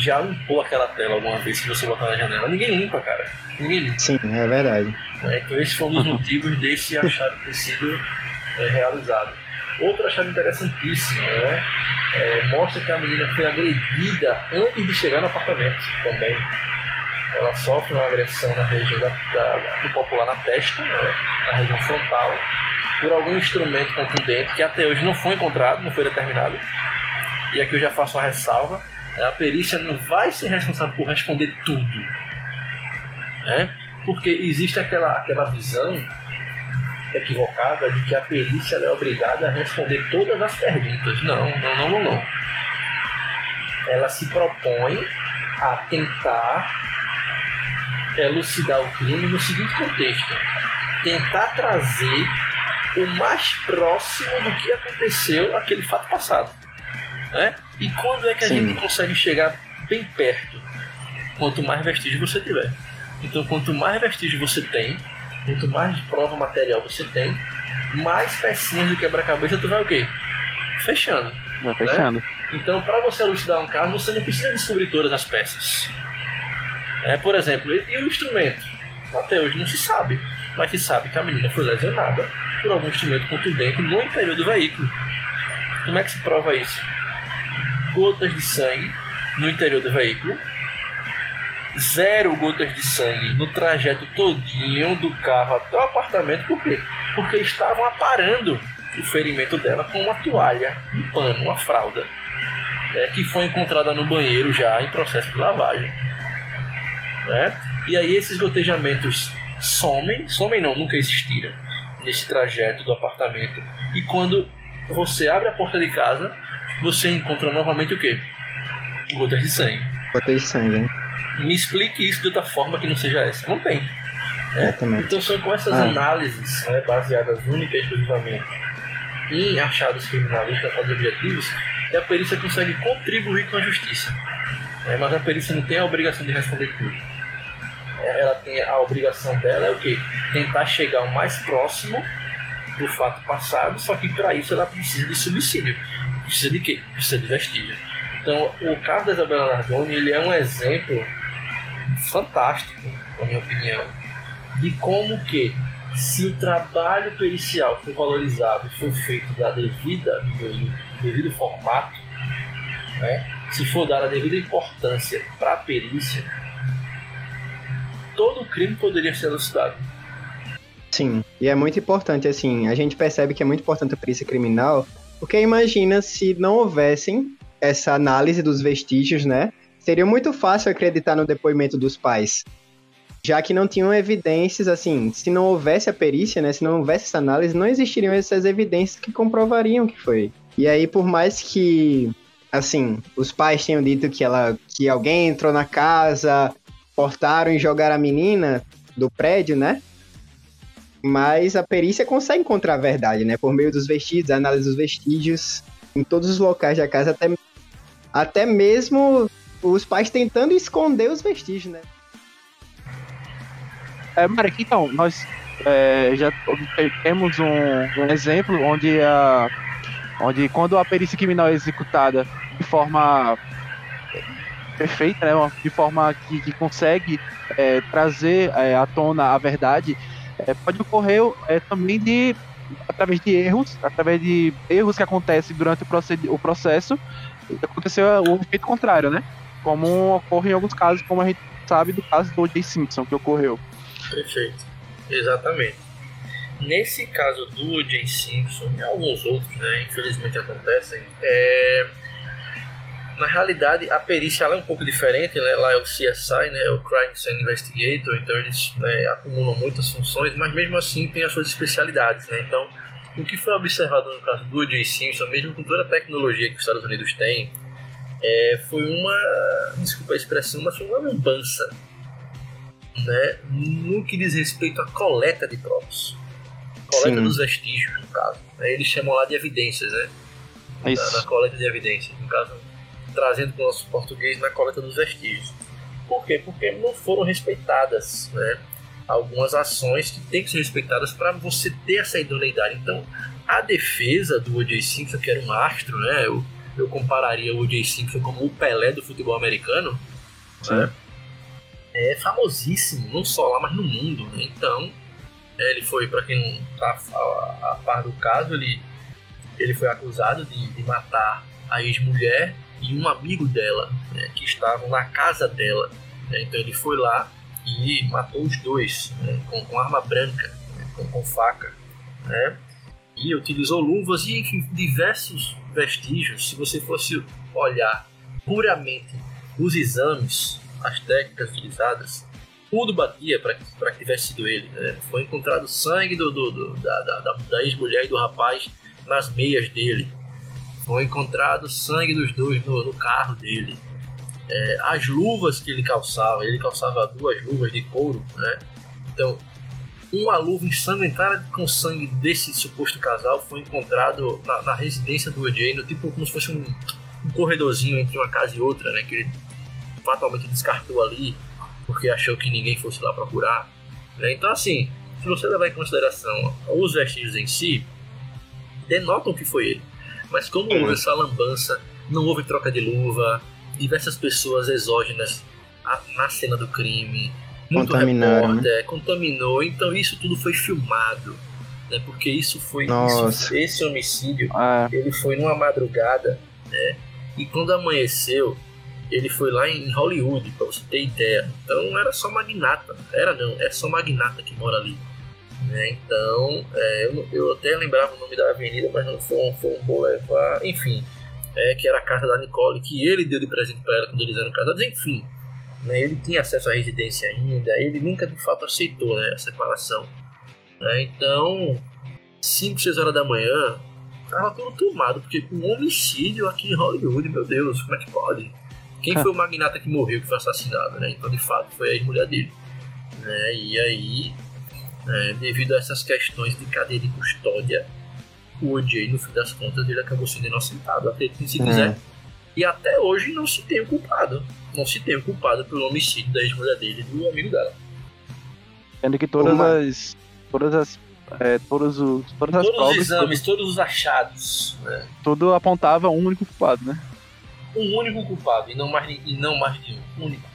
já limpou aquela tela alguma vez que você botar na janela? Ninguém limpa, cara. Ninguém limpa. Sim, é verdade. Né? Então, esses foram os motivos desse achado ter sido é, realizado. Outro achado interessantíssimo né? É, mostra que a menina foi agredida antes de chegar no apartamento também. Ela sofre uma agressão na região da, da, do popular na testa, né? na região frontal, por algum instrumento contundente que até hoje não foi encontrado, não foi determinado. E aqui eu já faço uma ressalva: a perícia não vai ser responsável por responder tudo. Né? Porque existe aquela, aquela visão equivocada de que a perícia é obrigada a responder todas as perguntas. Não, não, não, não, não. ela se propõe a tentar elucidar o crime no seguinte contexto: tentar trazer o mais próximo do que aconteceu aquele fato passado. Né? E quando é que a Sim. gente consegue chegar bem perto? Quanto mais vestígio você tiver. Então, quanto mais vestígio você tem, quanto mais prova material você tem, mais pecinhas do quebra-cabeça tu vai o quê? Fechando. Vai fechando. Né? Então, para você elucidar um caso, você não precisa descobrir todas as peças. É, por exemplo, e o instrumento? Até hoje não se sabe, mas se sabe que a menina foi lesionada por algum instrumento contundente no interior do veículo. Como é que se prova isso? Gotas de sangue no interior do veículo, zero gotas de sangue no trajeto todinho do carro até o apartamento, por quê? Porque estavam aparando o ferimento dela com uma toalha, um pano, uma fralda, é, que foi encontrada no banheiro já em processo de lavagem. Né? E aí esses gotejamentos somem, somem não, nunca existiram nesse trajeto do apartamento. E quando você abre a porta de casa, você encontra novamente o quê? Gotas de sangue. Gotas de sangue, hein? Me explique isso de outra forma que não seja essa. Não tem. É? Então são com essas ah. análises né, baseadas única e exclusivamente em achados criminalísticos objetivos que a perícia consegue contribuir com a justiça. É, mas a perícia não tem a obrigação de responder tudo ela tem a obrigação dela é o quê? Tentar chegar o mais próximo do fato passado, só que para isso ela precisa de subsídio. Precisa de quê? Precisa de vestígio. Então, o caso da Isabela Nardoni, ele é um exemplo fantástico, na minha opinião, de como que se o trabalho pericial for valorizado e for feito da devida, do devido formato, né, se for dada a devida importância para a perícia, todo crime poderia ser elucidado. Sim, e é muito importante, assim, a gente percebe que é muito importante a perícia criminal, porque imagina se não houvessem essa análise dos vestígios, né? Seria muito fácil acreditar no depoimento dos pais. Já que não tinham evidências, assim, se não houvesse a perícia, né? Se não houvesse essa análise, não existiriam essas evidências que comprovariam que foi. E aí, por mais que, assim, os pais tenham dito que ela, que alguém entrou na casa, cortaram e jogaram a menina do prédio, né? Mas a perícia consegue encontrar a verdade, né? Por meio dos vestígios, análise dos vestígios, em todos os locais da casa, até, até mesmo os pais tentando esconder os vestígios, né? É, Marek, então, nós é, já temos um, um, exemplo onde, a, onde quando a perícia criminal é executada de forma perfeita, né? de forma que, que consegue é, trazer é, à tona a verdade, é, pode ocorrer é, também de através de erros, através de erros que acontecem durante o, o processo, aconteceu o efeito contrário, né? Como ocorre em alguns casos, como a gente sabe do caso do O.J. Simpson que ocorreu. Perfeito, exatamente. Nesse caso do O.J. Simpson e alguns outros, né, infelizmente acontecem, é, na realidade, a perícia é um pouco diferente, né? Lá é o CSI, né? O Crime Scene Investigator, então eles né, acumulam muitas funções, mas mesmo assim tem as suas especialidades, né? Então, o que foi observado no caso do O.J. Simpson, mesmo com toda a tecnologia que os Estados Unidos têm, é, foi uma, desculpa a expressão, mas foi uma lambança, né? No que diz respeito à coleta de provas. Coleta Sim. dos vestígios, no caso. Né? Eles chamam lá de evidências, né? Isso. Na, na coleta de evidências, no caso trazendo para o nosso português na coleta dos vestígios. Por quê? Porque não foram respeitadas né, algumas ações que têm que ser respeitadas para você ter essa idoneidade. Então, a defesa do O.J. Simpson, que era um astro, né, eu, eu compararia o O.J. Simpson como o Pelé do futebol americano, né, é famosíssimo, não só lá, mas no mundo. Né? Então, é, ele foi, para quem não está a, a, par do caso, ele, ele foi acusado de, de matar a ex-mulher e um amigo dela, né, que estavam na casa dela. Né, então ele foi lá e matou os dois né, com, com, arma branca, né, com, com, faca. Né, e utilizou luvas e enfim, diversos vestígios. Se você fosse olhar puramente os exames, as técnicas utilizadas, tudo batia para que tivesse sido ele. Né? Foi encontrado sangue do, do, do da, da, da ex-mulher e do rapaz nas meias dele Foi encontrado sangue dos dois no, no carro dele. É, as luvas que ele calçava, ele calçava duas luvas de couro, né? Então, uma luva ensanguentada com sangue desse suposto casal foi encontrado na, na residência do OJ, no tipo como se fosse um, um, corredorzinho entre uma casa e outra, né? Que ele fatalmente descartou ali porque achou que ninguém fosse lá procurar. Né? Então, assim, se você levar em consideração os vestígios em si, denotam que foi ele. Mas como houve essa lambança, não houve troca de luva, diversas pessoas exógenas na cena do crime, muito repórter, né? contaminou, então isso tudo foi filmado. Né? Porque isso foi. Isso, esse homicídio, ah. ele foi numa madrugada, né? E quando amanheceu, ele foi lá em Hollywood, para você ter ideia. Então não era só magnata, era não, é só magnata que mora ali. Né? Então, é, eu, eu, até lembrava o nome da avenida, mas não foi um, foi um boulevard, enfim, é, que era a casa da Nicole, que ele deu de presente para ela quando eles eram casados, enfim. Né? Ele tinha acesso à residência ainda, ele nunca de fato aceitou né, a separação. Né? Então, 5, 6 horas da manhã, tava tudo tomado, porque um homicídio aqui em Hollywood, meu Deus, como é que pode? Quem foi o magnata que morreu, que foi assassinado, né? Então, de fato, foi a ex-mulher dele. Né? E aí, é, devido a essas questões de cadeia de custódia, o OJ, no fim das contas, ele acabou sendo inocentado, acredite se quiser. É. E até hoje não se tem o culpado. Não se tem o culpado pelo homicídio da ex-mulher dele e do amigo dela. Sendo que todas Uma... as. Todas as. É, todos os, todas as todos provas, os exames, todos, todos os achados. Né? Tudo apontava um único culpado, né? Um único culpado, e não mais, e não mais de um. Único.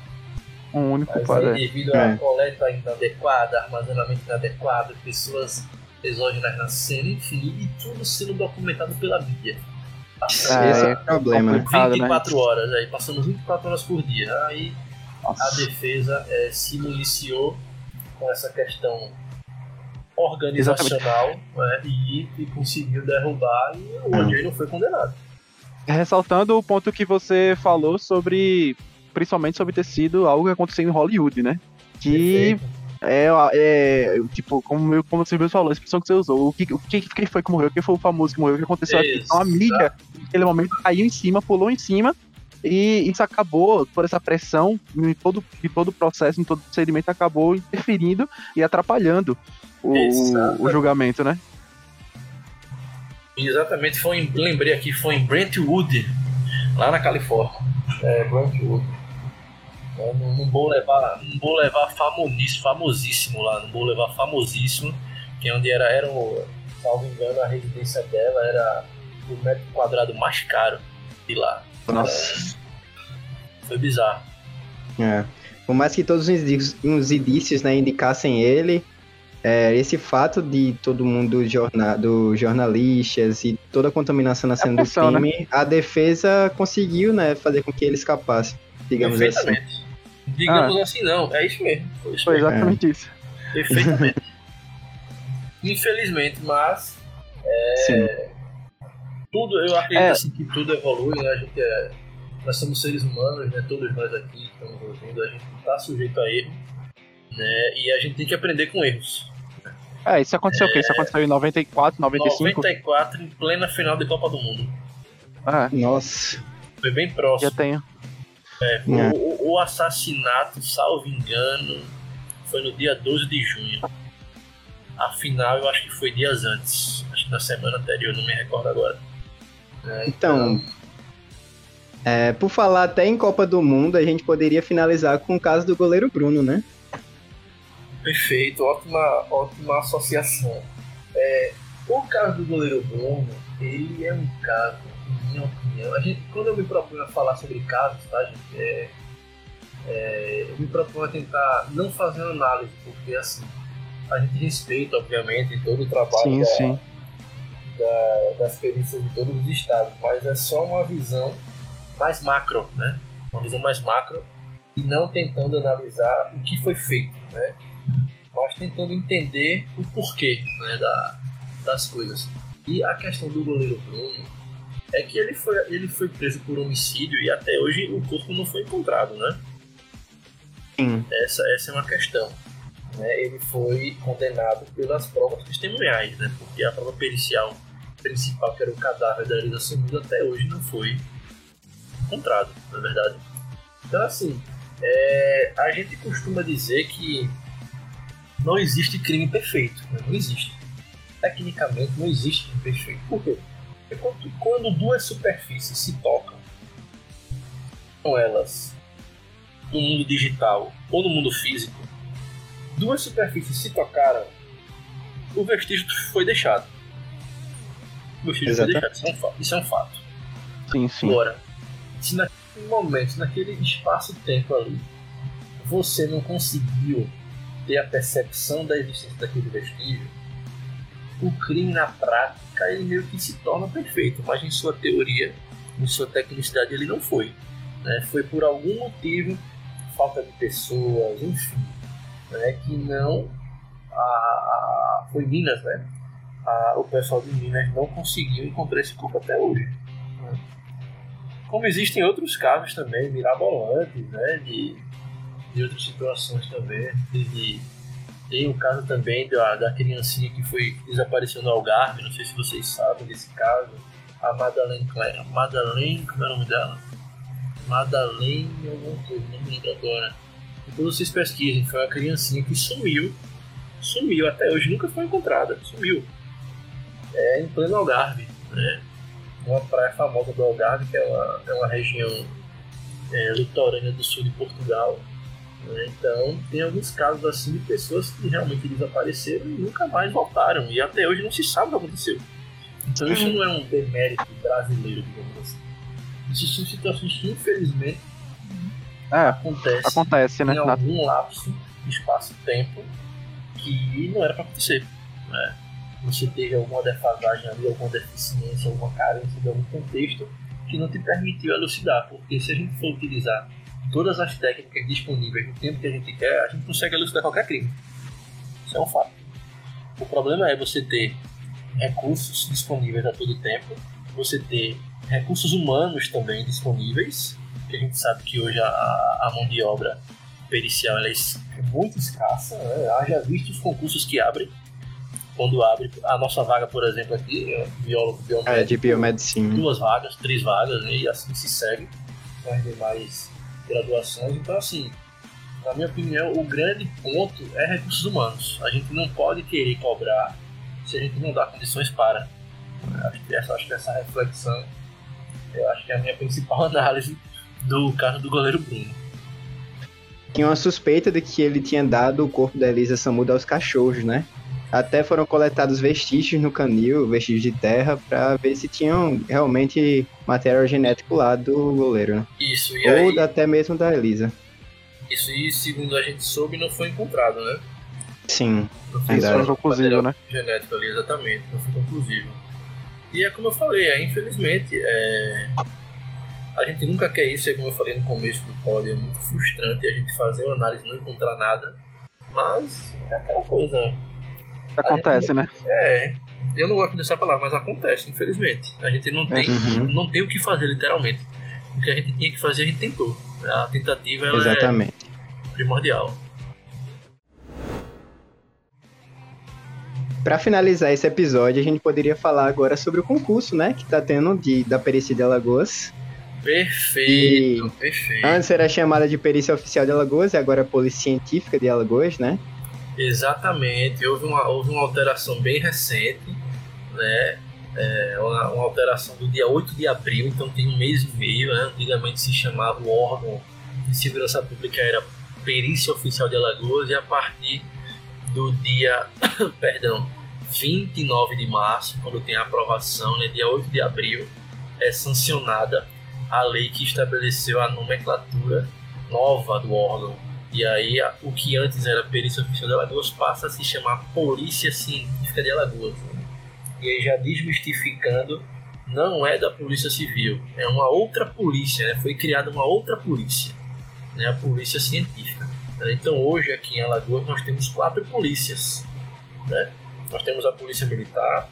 Um único Mas culpado. Aí, é. devido à é. coleta inadequada, armazenamento inadequado, pessoas exógenas na cena, enfim, e tudo sendo documentado pela mídia. É, esse é o problema. 24 né? horas, aí passando 24 horas por dia. Aí Nossa. a defesa é, se municiou com essa questão organizacional né, e, e, conseguiu derrubar e o OJ não foi condenado. Ressaltando o ponto que você falou sobre, principalmente sobre ter sido algo que aconteceu em Hollywood, né? Que é, é tipo, como, como você mesmo falou, a expressão que você usou, o que, o que, foi que morreu, quem foi o famoso que morreu, o que aconteceu aqui. Então a mídia, naquele momento, caiu em cima, pulou em cima, e isso acabou, por essa pressão, em todo, em todo o processo, em todo o procedimento, acabou interferindo e atrapalhando o, o julgamento, né? Exatamente, foi em, lembrei aqui, foi em Brentwood, lá na Califórnia. É, Brentwood. Né? Num, num boulevard, num boulevard famosíssimo, famosíssimo lá, num boulevard famosíssimo, que é onde era, era o, salvo engano, a residência dela era o metro quadrado mais caro de lá. Nossa. É, foi bizarro. É. Por mais que todos os indícios né, indicassem ele, é, esse fato de todo mundo jornal, do jornalistas e toda a contaminação na é cena do crime, né? a defesa conseguiu né, fazer com que ele escapasse, digamos assim. Digamos ah. assim, não. É isso mesmo. Foi, isso foi exatamente é. isso. Perfeitamente. Infelizmente, mas. É, tudo, eu acredito é. assim, que tudo evolui, né? A gente é, nós somos seres humanos, né? Todos nós aqui estamos ouvindo, a gente está sujeito a erro, né? E a gente tem que aprender com erros. É, isso aconteceu é, o quê? Isso aconteceu em 94, 95? 94, em plena final de Copa do Mundo. Ah, nossa. Foi bem próximo. Já tenho. É, é. O, o, assassinato, salvo engano, foi no dia 12 de junho. Afinal, eu acho que foi dias antes. Acho que na semana anterior, não me recordo agora. É, então, é, por falar até em Copa do Mundo, a gente poderia finalizar com o caso do goleiro Bruno, né? Perfeito, ótima, ótima associação. É, o caso do goleiro Bruno, ele é um caso minha opinião, a gente, quando eu me proponho a falar sobre casos, tá, gente, é, é, eu me proponho a tentar não fazer análise, porque assim, a gente respeita, obviamente, todo o trabalho sim, da, sim. Da, das perícias de todos os estados, mas é só uma visão mais macro, né? Uma visão mais macro e não tentando analisar o que foi feito, né? Mas tentando entender o porquê né, da, das coisas. E a questão do goleiro Bruno, é que ele foi, ele foi preso por homicídio e até hoje o corpo não foi encontrado, né? Sim. Essa, essa é uma questão. Né? Ele foi condenado pelas provas testemunhais, né? Porque a prova pericial principal, que era o cadáver da Elisa Sumida, até hoje não foi encontrado, na verdade. Então, assim, é, a gente costuma dizer que não existe crime perfeito, né? não existe. Tecnicamente, não existe crime perfeito. Por quê? Porque quando, quando duas superfícies se tocam, são elas no mundo digital ou no mundo físico, duas superfícies se tocaram, o vestígio foi deixado. O vestígio foi deixado, isso é, um fato, isso é um fato. Sim, sim. Agora, se naquele momento, naquele espaço-tempo ali, você não conseguiu ter a percepção da existência daquele vestígio, o crime na prática ele meio que se torna perfeito, mas em sua teoria, em sua tecnicidade, ele não foi. Né? Foi por algum motivo, falta de pessoas, enfim, né? que não. A, a, foi Minas, né? A, o pessoal de Minas não conseguiu encontrar esse corpo até hoje. Como existem outros casos também, mirabolantes, né? De, de outras situações também. De, tem o caso também da, da criancinha que foi desapareceu no Algarve, não sei se vocês sabem desse caso. A Madeleine Claire. Madeleine, como é o nome dela? Madeleine alguma coisa, não me lembro agora. Depois vocês pesquisem, foi uma criancinha que sumiu. Sumiu, até hoje nunca foi encontrada. Sumiu. É em pleno Algarve, né? Uma praia famosa do Algarve, que é uma, é uma região é, litorânea do sul de Portugal. Né? Então, tem alguns casos assim de pessoas que realmente desapareceram e nunca mais voltaram. E até hoje não se sabe o que aconteceu. Então, isso não é um demérito brasileiro, digamos assim. Existem situações que, infelizmente, é, acontece, acontece né? em algum lapso de espaço-tempo que não era para acontecer. Né? Você teve alguma defasagem ali, alguma deficiência, alguma carência de algum contexto que não te permitiu elucidar. Porque se a gente for utilizar todas as técnicas disponíveis no tempo que a gente quer, a gente consegue elucidar qualquer crime. Isso é um fato. O problema é você ter recursos disponíveis a todo tempo, você ter recursos humanos também disponíveis, que a gente sabe que hoje a, a mão de obra pericial é muito escassa, né? haja visto os concursos que abrem, quando abre a nossa vaga, por exemplo, aqui, é biólogo, biomédico, é, de biomedicina. duas vagas, três vagas, né? e assim se segue com as demais graduações. Então, assim, na minha opinião, o grande ponto é recursos humanos. A gente não pode querer cobrar se a gente não dá condições para. Acho que essa, acho que essa reflexão, eu acho que é a minha principal análise do caso do goleiro Bruno. Tinha uma suspeita de que ele tinha dado o corpo da Elisa Samuda aos cachorros, né? Até foram coletados vestígios no canil, vestígios de terra, para ver se tinham realmente material genético lá do goleiro, né? Isso, e Ou aí, até mesmo da Elisa. Isso, e segundo a gente soube, não foi encontrado, né? Sim, Não foi Conclusivo, né? genético ali, exatamente, não foi conclusivo. E é como eu falei, é, infelizmente, é, a gente nunca quer isso, é como eu falei no começo do pódio, é muito frustrante a gente fazer uma análise e não encontrar nada, mas é aquela coisa, Acontece, né? é, eu não gosto dessa palavra, mas acontece, infelizmente. A gente não tem, Uhum. não tem o que fazer, literalmente. O que a gente tinha que fazer, a gente tentou. A tentativa ela exatamente. é primordial. Para finalizar esse episódio, a gente poderia falar agora sobre o concurso, né? Que tá tendo de, da Perícia de Alagoas. Perfeito, perfeito. Antes era chamada de Perícia Oficial de Alagoas e agora é Polícia Científica de Alagoas, né? Exatamente, houve uma, houve uma alteração bem recente, né? É, uma, uma alteração do dia 8 de abril, então tem um mês e meio, né? Antigamente se chamava o órgão de segurança pública era Perícia Oficial de Alagoas e a partir do dia, perdão, 29 de março, quando tem a aprovação, né, dia 8 de abril, é sancionada a lei que estabeleceu a nomenclatura nova do órgão. E aí, o que antes era Perícia Oficial de Alagoas passa a se chamar Polícia Científica de Alagoas. E aí, já desmistificando, não é da Polícia Civil, é uma outra polícia, né? foi criada uma outra polícia, né? a Polícia Científica. Então, hoje, aqui em Alagoas, nós temos quatro polícias. Né? Nós temos a Polícia Militar,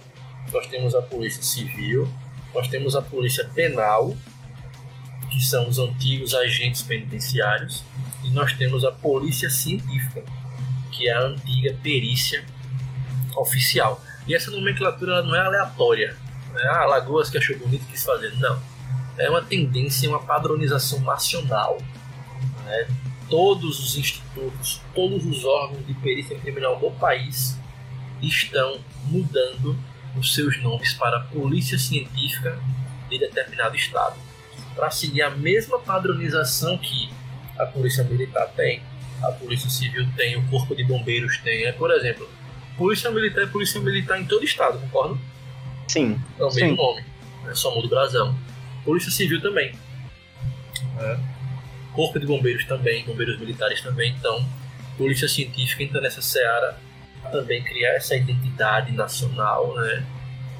nós temos a Polícia Civil, nós temos a Polícia Penal, que são os antigos agentes penitenciários, e nós temos a Polícia Científica, que é a antiga perícia oficial. E essa nomenclatura não é aleatória, Né? Ah, Lagoas que achou bonito quis fazer. Não. É uma tendência, uma padronização nacional. Né? Todos os institutos, todos os órgãos de perícia criminal do país estão mudando os seus nomes para Polícia Científica de determinado estado, para seguir a mesma padronização que a Polícia Militar tem, a Polícia Civil tem, o Corpo de Bombeiros tem. É, por exemplo, Polícia Militar é Polícia Militar em todo estado, concordo? Sim. É o mesmo sim. nome, né? só muda o brasão. Polícia Civil também. É. Corpo de Bombeiros também, Bombeiros Militares também. Então, Polícia Científica entra nessa seara também criar essa identidade nacional, né?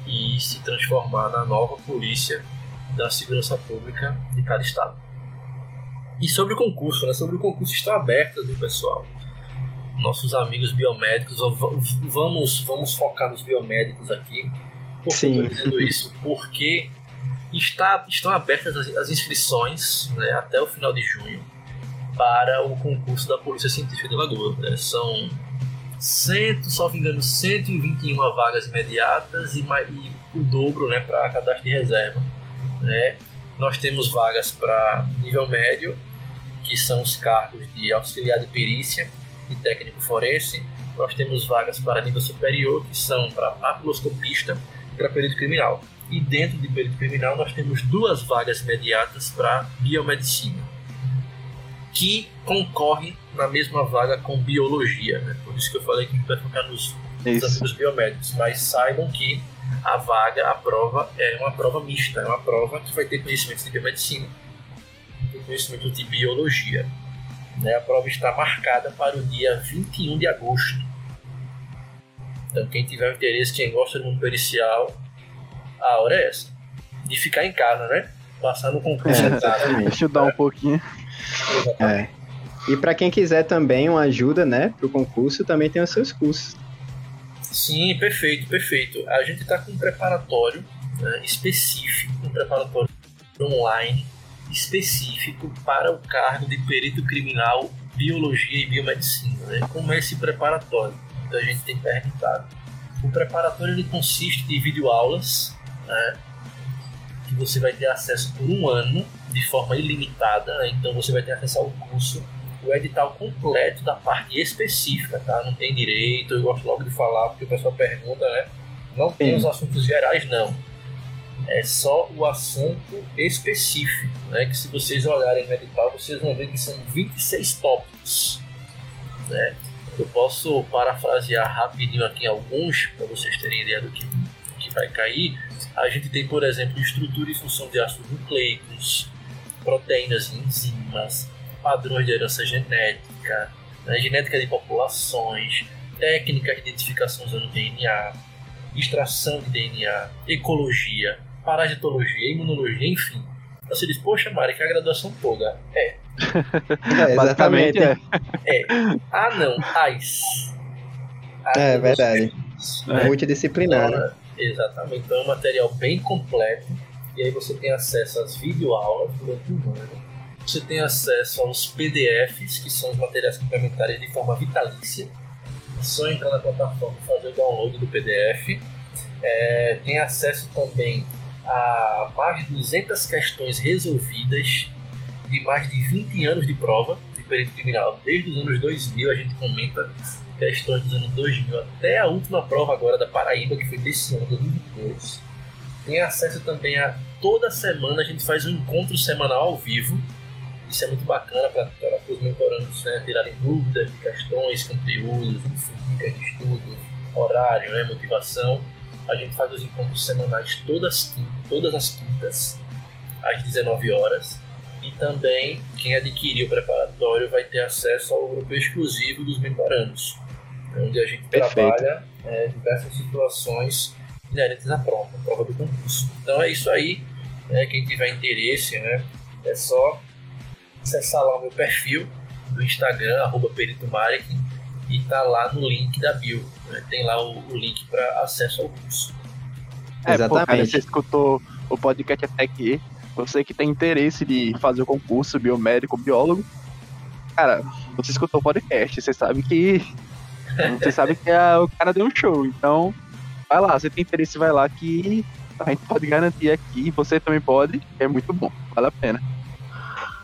E se transformar na nova polícia da segurança pública de cada estado. E sobre o concurso, né? Sobre o concurso está aberto do pessoal. Nossos amigos biomédicos, vamos, vamos focar nos biomédicos aqui. Por que Sim. tô dizendo isso? Porque está, estão abertas as, as inscrições né, até o final de junho para o concurso da Polícia Científica de Lagoa. Né? São cento, só me engano, 121 vagas imediatas e, e o dobro né, para cadastro de reserva. Né? Nós temos vagas para nível médio, que são os cargos de auxiliar de perícia e técnico forense. Nós temos vagas para nível superior, que são para papiloscopista e para perito criminal. E dentro de perito criminal, nós temos duas vagas imediatas para biomedicina, que concorre na mesma vaga com biologia. Né? Por isso que eu falei que a gente vai focar nos Isso. amigos biomédicos. Mas saibam que a vaga, a prova, é uma prova mista, é uma prova que vai ter conhecimentos de biomedicina, conhecimento de biologia. Né? A prova está marcada para o dia 21 de agosto. Então, quem tiver interesse, quem gosta do mundo pericial, a hora é essa. De ficar em casa, né? Passar no concurso. É, exatamente. Estudar um pouquinho. É. E para quem quiser também uma ajuda, né, pro concurso, também tem os seus cursos. Sim, perfeito, perfeito. A gente está com um preparatório né, específico, um preparatório online específico para o cargo de perito criminal, biologia e biomedicina. Né? Como é esse preparatório? Então a gente tem perguntado. O preparatório ele consiste de videoaulas, né, que você vai ter acesso por um ano de forma ilimitada. né? Então você vai ter acesso ao curso o edital completo da parte específica, tá? Não tem direito, eu gosto logo de falar, porque o pessoal pergunta, né? Não tem Sim. os assuntos gerais, não. É só o assunto específico, né? Que se vocês olharem no edital, vocês vão ver que são 26 tópicos, né? Eu posso parafrasear rapidinho aqui alguns, para vocês terem ideia do que, que vai cair. A gente tem, por exemplo, estrutura e função de ácidos nucleicos, proteínas e enzimas, padrões de herança genética, né, genética de populações, técnicas de identificação usando DNA, extração de DNA, ecologia, parasitologia, imunologia, enfim. Você diz, poxa, Mari, que a graduação toda. É. É, Basicamente é. É. Ah, não. AIS. É verdade. É. Multidisciplinar. né? Exatamente. Então é um material bem completo. E aí você tem acesso às videoaulas durante um ano. Você tem acesso aos PDFs, que são os materiais complementares de forma vitalícia. É só entrar na plataforma e fazer o download do PDF. É, tem acesso também a mais de 200 questões resolvidas de mais de 20 anos de prova de perito criminal. Desde os anos 2000 a gente comenta questões dos anos 2000 até a última prova agora da Paraíba, que foi desse ano, 2022. Tem acesso também a toda semana a gente faz um encontro semanal ao vivo. Isso é muito bacana para os mentorandos né, tirarem dúvidas questões, conteúdos, dicas de estudo, horário, né, motivação. A gente faz os encontros semanais todas, todas as quintas, às 19 horas. E também quem adquirir o preparatório vai ter acesso ao grupo exclusivo dos mentorandos, onde a gente Perfeito. trabalha é, diversas situações inerentes à prova, à prova do concurso. Então é isso aí. né, quem tiver interesse, né, é só acessar lá o meu perfil do Instagram, arroba Perito Marek, e tá lá no link da bio. Né, Tem lá o, o link para acesso ao curso. É, pô, cara, Exatamente. você escutou o podcast até aqui. Você que tem interesse de fazer o concurso biomédico, biólogo. Cara, você escutou o podcast, você sabe que. Você sabe que a- o cara deu um show. Então, vai lá, você tem interesse, vai lá que a gente pode garantir aqui, você também pode, é muito bom, vale a pena.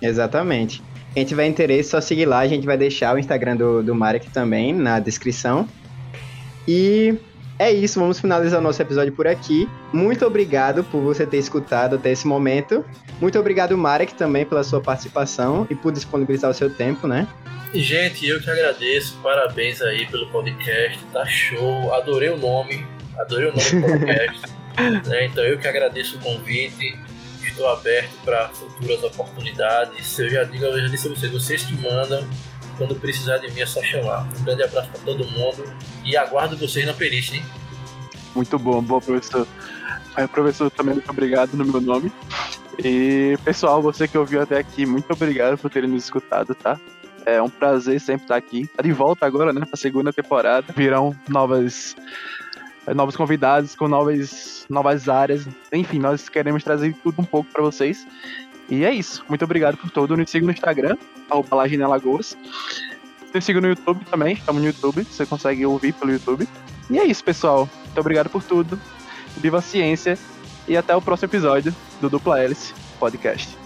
Exatamente. Quem tiver interesse, só seguir lá. A gente vai deixar o Instagram do, do Marek também na descrição. E é isso, vamos finalizar o nosso episódio por aqui. Muito obrigado por você ter escutado até esse momento. Muito obrigado, Marek, também pela sua participação e por disponibilizar o seu tempo, né? Gente, eu que agradeço. Parabéns aí pelo podcast. Tá show. Adorei o nome. Adorei o nome do podcast. né? Então eu que agradeço o convite. Estou aberto para futuras oportunidades. Eu já digo, eu já disse a vocês, vocês que mandam. Quando precisar de mim é só chamar. Um grande abraço para todo mundo e aguardo vocês na perícia, hein? Muito bom, bom, professor. Aí, professor, também muito obrigado no meu nome. E, pessoal, você que ouviu até aqui, muito obrigado por terem nos escutado, tá? É um prazer sempre estar aqui. Tá de volta agora, né, pra segunda temporada. Virão novas é, novos convidados com novas, novas áreas. Enfim, nós queremos trazer tudo um pouco para vocês. E é isso. Muito obrigado por tudo. Me siga no Instagram, arroba Lagina Lagoas. Me siga no YouTube também, estamos no YouTube, você consegue ouvir pelo YouTube. E é isso, pessoal. Muito obrigado por tudo. Viva a ciência e até o próximo episódio do Dupla Hélice Podcast.